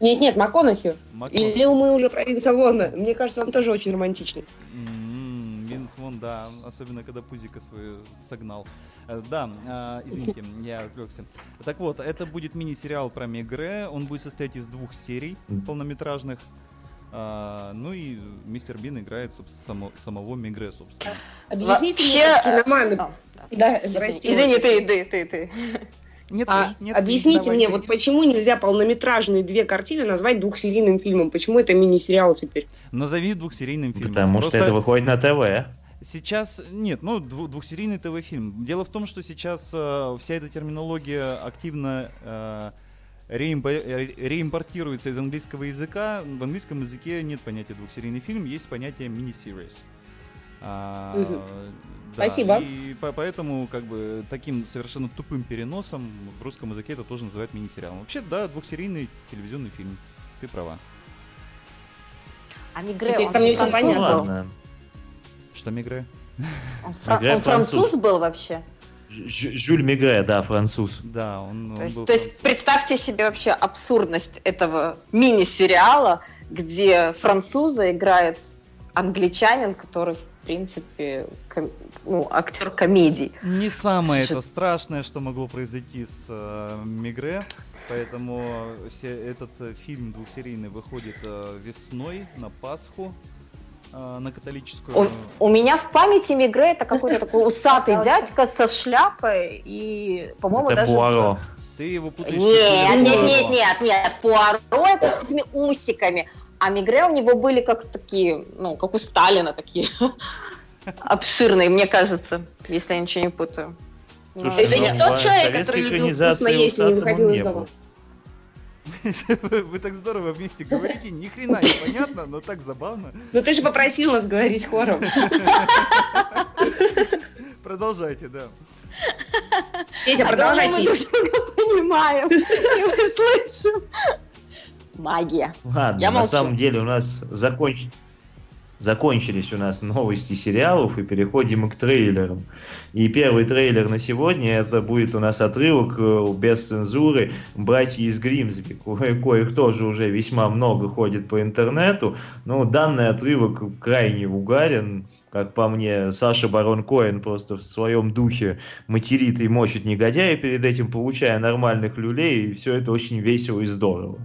Нет, нет, МакКонахи. МакКонахи. Или мы уже про Винса Вона. Мне кажется, он тоже очень романтичный. Винс Вон, да, особенно когда пузика свою согнал. Э, Да, а, извините, я отвлекся. Так вот, это будет мини-сериал про Мегре. Он будет состоять из двух серий полнометражных. А, ну и мистер Бин играет собственно, само- самого Мегре, собственно. Объясните Вообще, мне. А, да. Да, Извини, прости, Извини, ты, ты, ты, ты. Нет, А, нет, объясните давай. мне, вот почему нельзя полнометражные две картины назвать двухсерийным фильмом? Почему это мини-сериал теперь? Назови двухсерийным фильмом. Потому что Просто это выходит на ТВ. Сейчас нет, ну дву- двухсерийный ТВ-фильм. Дело в том, что сейчас э, вся эта терминология активно э, реимпо- э, реимпортируется из английского языка. В английском языке нет понятия двухсерийный фильм, есть понятие мини-series. А, Мгм. да, Спасибо. И по- поэтому как бы таким совершенно тупым переносом в русском языке это тоже называют мини-сериалом. Вообще, да, двухсерийный телевизионный фильм. Ты права. А Мигре, Теперь он там не француз понятно. Что Мигре? Он, фра- Мигре он француз француз. был вообще? Ж- Жюль Мигре, да, француз. Да, он, он То есть, был то есть представьте себе вообще абсурдность этого мини-сериала, где француза играет англичанин, который, в принципе, ком- ну, актер комедии. Не самое это страшное, что могло произойти с э, Мигре. Поэтому все- этот э, фильм двухсерийный выходит э, весной на Пасху на католическую. Он- у меня в памяти Мигре это какой-то такой усатый дядька со шляпой и, по-моему, даже... Пуаро. Ты его путаешь. Нет, нет, Пуаро. нет, нет, нет, Пуаро это с такими усиками, а Мигре у него были как такие, ну, как у Сталина такие обширные, мне кажется, если я ничего не путаю. Слушай, Это ну, не тот человек, который любил вкусно есть и не выходил из дома. Вы так здорово вместе говорите, ни хрена не понятно, но так забавно. Ну ты же попросил нас говорить хором. Продолжайте, да. Петя, А продолжай мы пить. друг друга понимаем, и мы слышим. Магия. Ладно, на самом деле у нас законч- закончились у нас новости сериалов, и переходим к трейлерам. И первый трейлер на сегодня это будет у нас отрывок э, без цензуры «Братья из Гримсби», ко- коих тоже уже весьма много ходит по интернету. Но данный отрывок крайне угарен, как по мне, Саша Барон Коэн просто в своем духе материт и мочит негодяя перед этим, получая нормальных люлей, и все это очень весело и здорово.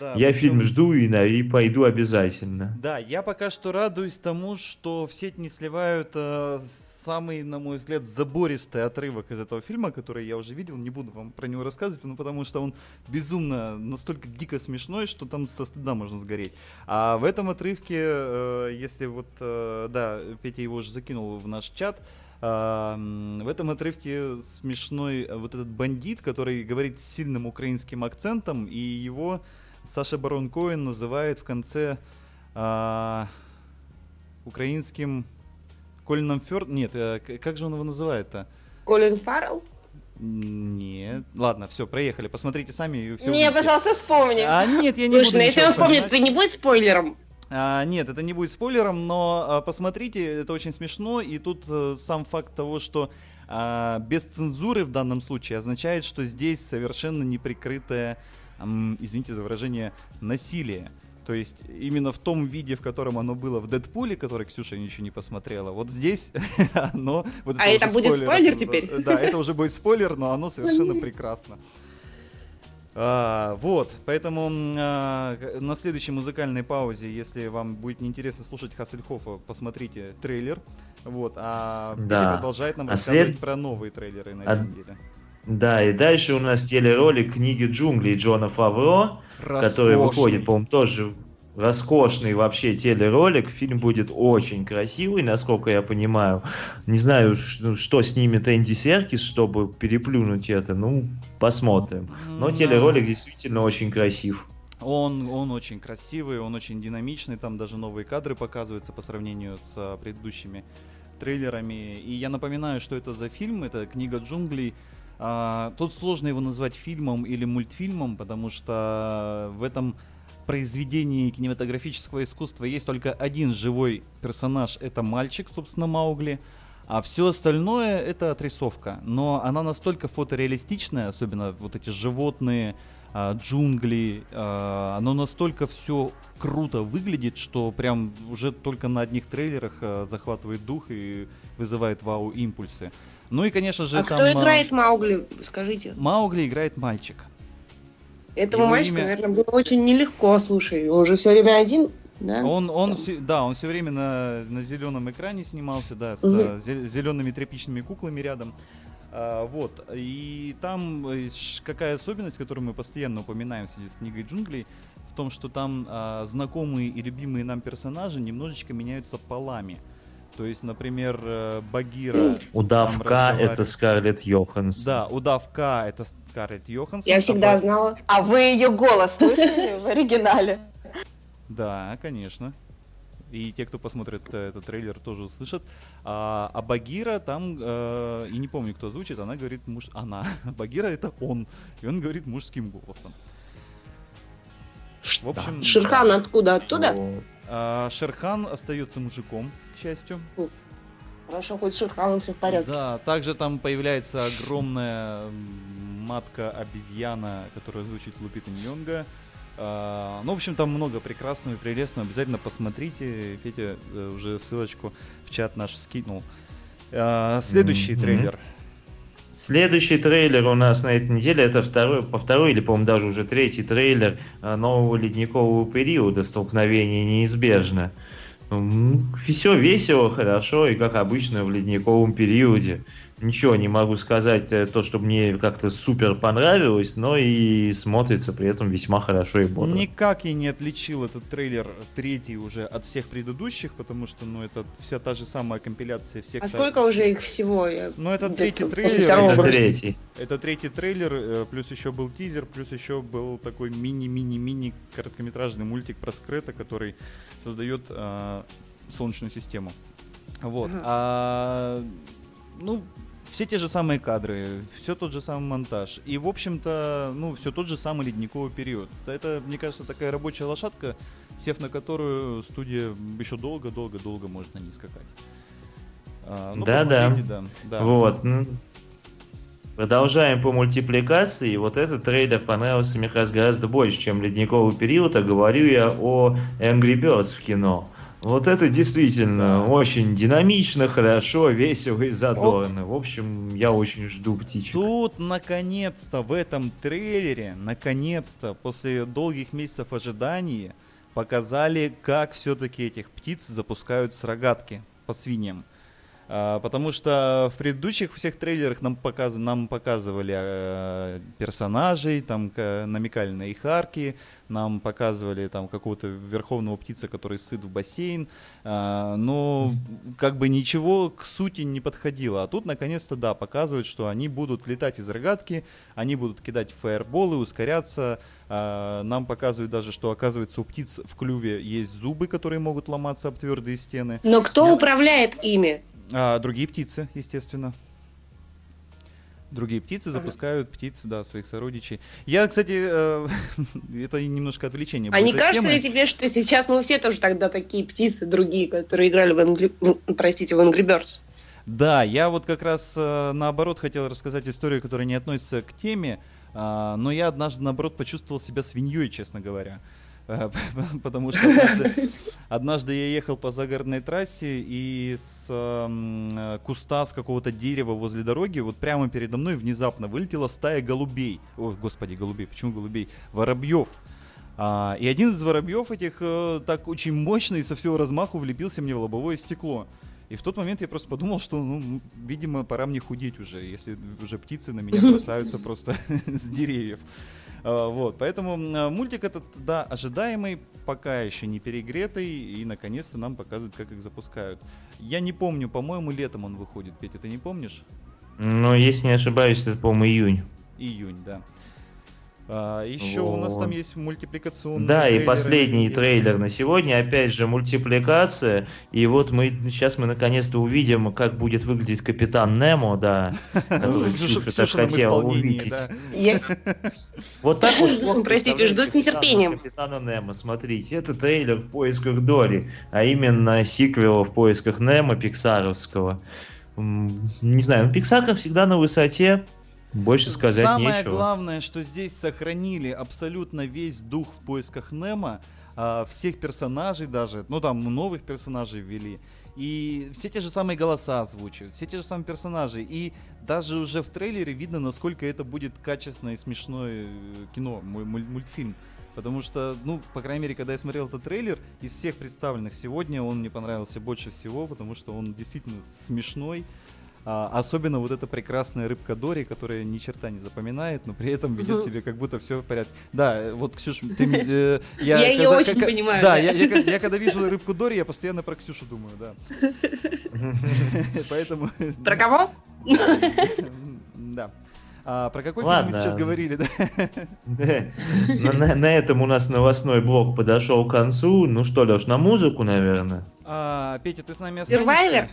Да, Я причем- фильм жду и, на- и пойду обязательно. Да, я пока что радуюсь тому, что в сеть не сливают э, самый, на мой взгляд, забористый отрывок из этого фильма, который я уже видел. Не буду вам про него рассказывать, ну, потому что он безумно, настолько дико смешной, что там со стыда можно сгореть. А в этом отрывке, э, если вот, э, да, Петя его уже закинул в наш чат, м, в этом отрывке смешной вот этот бандит, который говорит с сильным украинским акцентом, и его Саша Барон Коэн называет в конце а, украинским Колином Фёрд... Нет, к- как же он его называет-то? Колин Фаррелл? Нет. Ладно, все, проехали. Посмотрите сами и все. Не, пожалуйста, вспомни. А, нет, я не Слушай, буду ну если он вспомнит, это не будет спойлером? А, нет, это не будет спойлером, но а, посмотрите, это очень смешно. И тут э, сам факт того, что а, без цензуры в данном случае означает, что здесь совершенно неприкрытое, м, извините за выражение, насилие. То есть именно в том виде, в котором оно было в Дэдпуле, который Ксюша еще не посмотрела, вот здесь оно... Вот А это будет спойлер это- теперь? Да, это уже будет спойлер, но оно совершенно прекрасно. А, вот, поэтому а, на следующей музыкальной паузе, если вам будет неинтересно слушать Хассельхофа, посмотрите трейлер. Вот, а Да. продолжает нам А рассказывать след- про новые трейлеры на А- этой неделе. Да, и дальше у нас телеролик «Книги джунглей» Джона Фавро, который Роскошный. выходит, по-моему, тоже роскошный вообще телеролик. Фильм будет очень красивый, насколько я понимаю. Не знаю, ш- что снимет Энди Серкис, чтобы переплюнуть это. Ну, посмотрим. Но телеролик действительно очень красив. Он, он очень красивый, он очень динамичный, там даже новые кадры показываются по сравнению с а, предыдущими трейлерами. И я напоминаю, что это за фильм, это «Книга джунглей». А, тут сложно его назвать фильмом или мультфильмом, потому что в этом произведении кинематографического искусства есть только один живой персонаж, это мальчик, собственно, Маугли. А все остальное это отрисовка. Но она настолько фотореалистичная, особенно вот эти животные, а, джунгли, а, оно настолько все круто выглядит, что прям уже только на одних трейлерах захватывает дух и вызывает вау-импульсы. Ну и, конечно же, А там... кто а, играет Маугли, скажите? Маугли играет мальчик. Этому его мальчику, имя- наверное, было очень нелегко, слушай. Он же все время один, да? Он, он, все- да, он все время на, на зеленом экране снимался, да, с Мгм. зелеными тряпичными куклами рядом. А, вот. И там э, какая особенность, которую мы постоянно упоминаем в связи с книгой джунглей, в том, что там а, знакомые и любимые нам персонажи немножечко меняются полами. То есть, например, э, Багира. Удавка это Скарлетт Йоханссон. Да, удавка это Скарлетт Йоханссон. Я всегда знала. А вы ее голос слышали в оригинале? Да, конечно. И те, кто посмотрит э, этот трейлер, тоже услышат. А, а Багира там, э, и не помню, кто озвучит, она говорит муж... Она. Багира это он. И он говорит мужским голосом. В общем, Шерхан да. откуда? Оттуда? А, Шерхан остается мужиком, счастью. Уф. Хорошо, хоть с Шерханом все в порядке. Да, также там появляется огромная матка-обезьяна, которая звучит Лупита Ньонга. А, ну, в общем, там много прекрасного и прелестного. Обязательно посмотрите. Петя э, уже ссылочку в чат наш скинул. А, следующий Мгм. трейлер. Следующий трейлер у нас на этой неделе это второй, по второй или, по-моему, даже уже третий трейлер а, нового ледникового периода «Столкновение неизбежно». Все весело, хорошо, и как обычно в ледниковом периоде. Ничего не могу сказать, э, то, что мне как-то супер понравилось, но и смотрится при этом весьма хорошо и бодро. Никак я не отличил этот трейлер третий уже от всех предыдущих, потому что, ну, это вся та же самая компиляция всех. А та- сколько уже их всего? Ну, это третий после трейлер. второго Это третий. Это третий трейлер, э, плюс еще был тизер, плюс еще был такой мини-мини-мини короткометражный мультик про Скрета, который создает э, Солнечную систему. Вот. Ага. А, ну, все те же самые кадры, все тот же самый монтаж. И, в общем-то, ну, все тот же самый ледниковый период. Это, мне кажется, такая рабочая лошадка, сев на которую студия еще долго-долго-долго может на ней скакать. А, ну, да. да. Вот. ну, Продолжаем по мультипликации. Вот этот трейлер понравился мне как раз гораздо больше, чем «Ледниковый период», а говорю я о Angry Birds в кино. Вот это действительно очень динамично, хорошо, весело и задорно. В общем, я очень жду птичек. Тут, наконец-то, в этом трейлере, наконец-то, после долгих месяцев ожидания, показали, как все-таки этих птиц запускают с рогатки по свиньям. А, потому что в предыдущих всех трейлерах нам, показ... нам показывали э, персонажей, там намекали на их арки, нам показывали там какого-то верховного птица, который сыт в бассейн, а, но как бы ничего к сути не подходило. А тут наконец-то, да, показывают, что они будут летать из рогатки, они будут кидать фаерболы, ускоряться. А, нам показывают даже, что оказывается у птиц в клюве есть зубы, которые могут ломаться об твердые стены. Но кто Я- управляет ими? А другие птицы, естественно. Другие птицы запускают птиц, да, своих сородичей. Я, кстати, э, это немножко отвлечение. А не кажется темы. ли тебе, что сейчас мы все тоже тогда такие птицы другие, которые играли в Angry, простите, в Angry Birds? Да, я вот как раз э, наоборот хотел рассказать историю, которая не относится к теме, а, но я однажды наоборот почувствовал себя свиньей, честно говоря. Потому что однажды, однажды я ехал по загородной трассе и с э, куста с какого-то дерева возле дороги вот прямо передо мной внезапно вылетела стая голубей. Ой, господи, голубей, почему голубей? Воробьев. А, и один из воробьев этих э, так очень мощно и со всего размаху влепился мне в лобовое стекло. И в тот момент я просто подумал, что, ну, видимо, пора мне худеть уже, если уже птицы на меня бросаются просто с деревьев. А, Вот, поэтому а, мультик этот, да, ожидаемый, пока еще не перегретый, и наконец-то нам показывают, как их запускают. Я не помню, по-моему, летом он выходит, Петя, ты не помнишь? Ну, если не ошибаюсь, это, по-моему, июнь. Июнь, да. А, еще у нас там Вот. есть мультипликационный Да, и трейлер, последний и- трейлер на сегодня, опять же, мультипликация. И вот мы сейчас мы наконец-то увидим, как будет выглядеть капитан Немо, да, который Ксюша так исполнении, увидеть. Вот так вот. Простите, жду с нетерпением. Капитана Немо, смотрите, это трейлер в поисках Дори, а именно сиквел в поисках Немо пиксаровского. Не знаю, ну Пиксар как всегда на высоте, больше сказать Самое нечего. главное, что здесь сохранили абсолютно весь дух в поисках Немо, а, всех персонажей даже, ну там новых персонажей ввели. И все те же самые голоса озвучивают, все те же самые персонажи. И даже уже в трейлере видно, насколько это будет качественное и смешное э, кино, муль- муль- мультфильм. Потому что, ну, по крайней мере, когда я смотрел этот трейлер, из всех представленных сегодня он мне понравился больше всего, потому что он действительно смешной. А, особенно вот эта прекрасная рыбка Дори, которая ни черта не запоминает, но при этом ведет себя как будто все в порядке. Да, вот, Ксюш, ты... э, я Я когда- очень ка- ка- понимаю, Да, да. я, я ка- я когда вижу рыбку Дори, я постоянно про Ксюшу думаю, да. Поэтому... Про кого? Да. А про какой фильм мы Ладно. сейчас говорили, да? На, на- на этом у нас новостной блок подошел к концу. Ну что, Леш, на музыку, наверное? А, Петя, ты с нами останешься?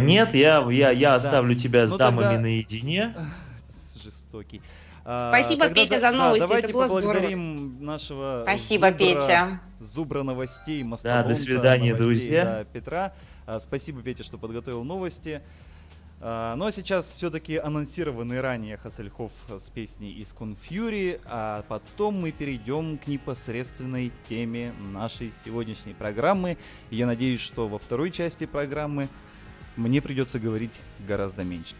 Нет, я, я, я Да. оставлю тебя с Ну дамами тогда- наедине. Жестокий. А, Спасибо, тогда Петя, да- за да, новости, давайте это было здорово. поблагодарим нашего Спасибо, зубра- Петя. Зубра новостей, Да, до свидания, новостей, друзья. да, Петра. А, Спасибо, Петя, что подготовил новости. А, Ну а сейчас все-таки анонсированный ранее Хассельхоф с песней из Конфьюри, а потом мы перейдем к непосредственной теме нашей сегодняшней программы. Я надеюсь, что во второй части программы мне придется говорить гораздо меньше.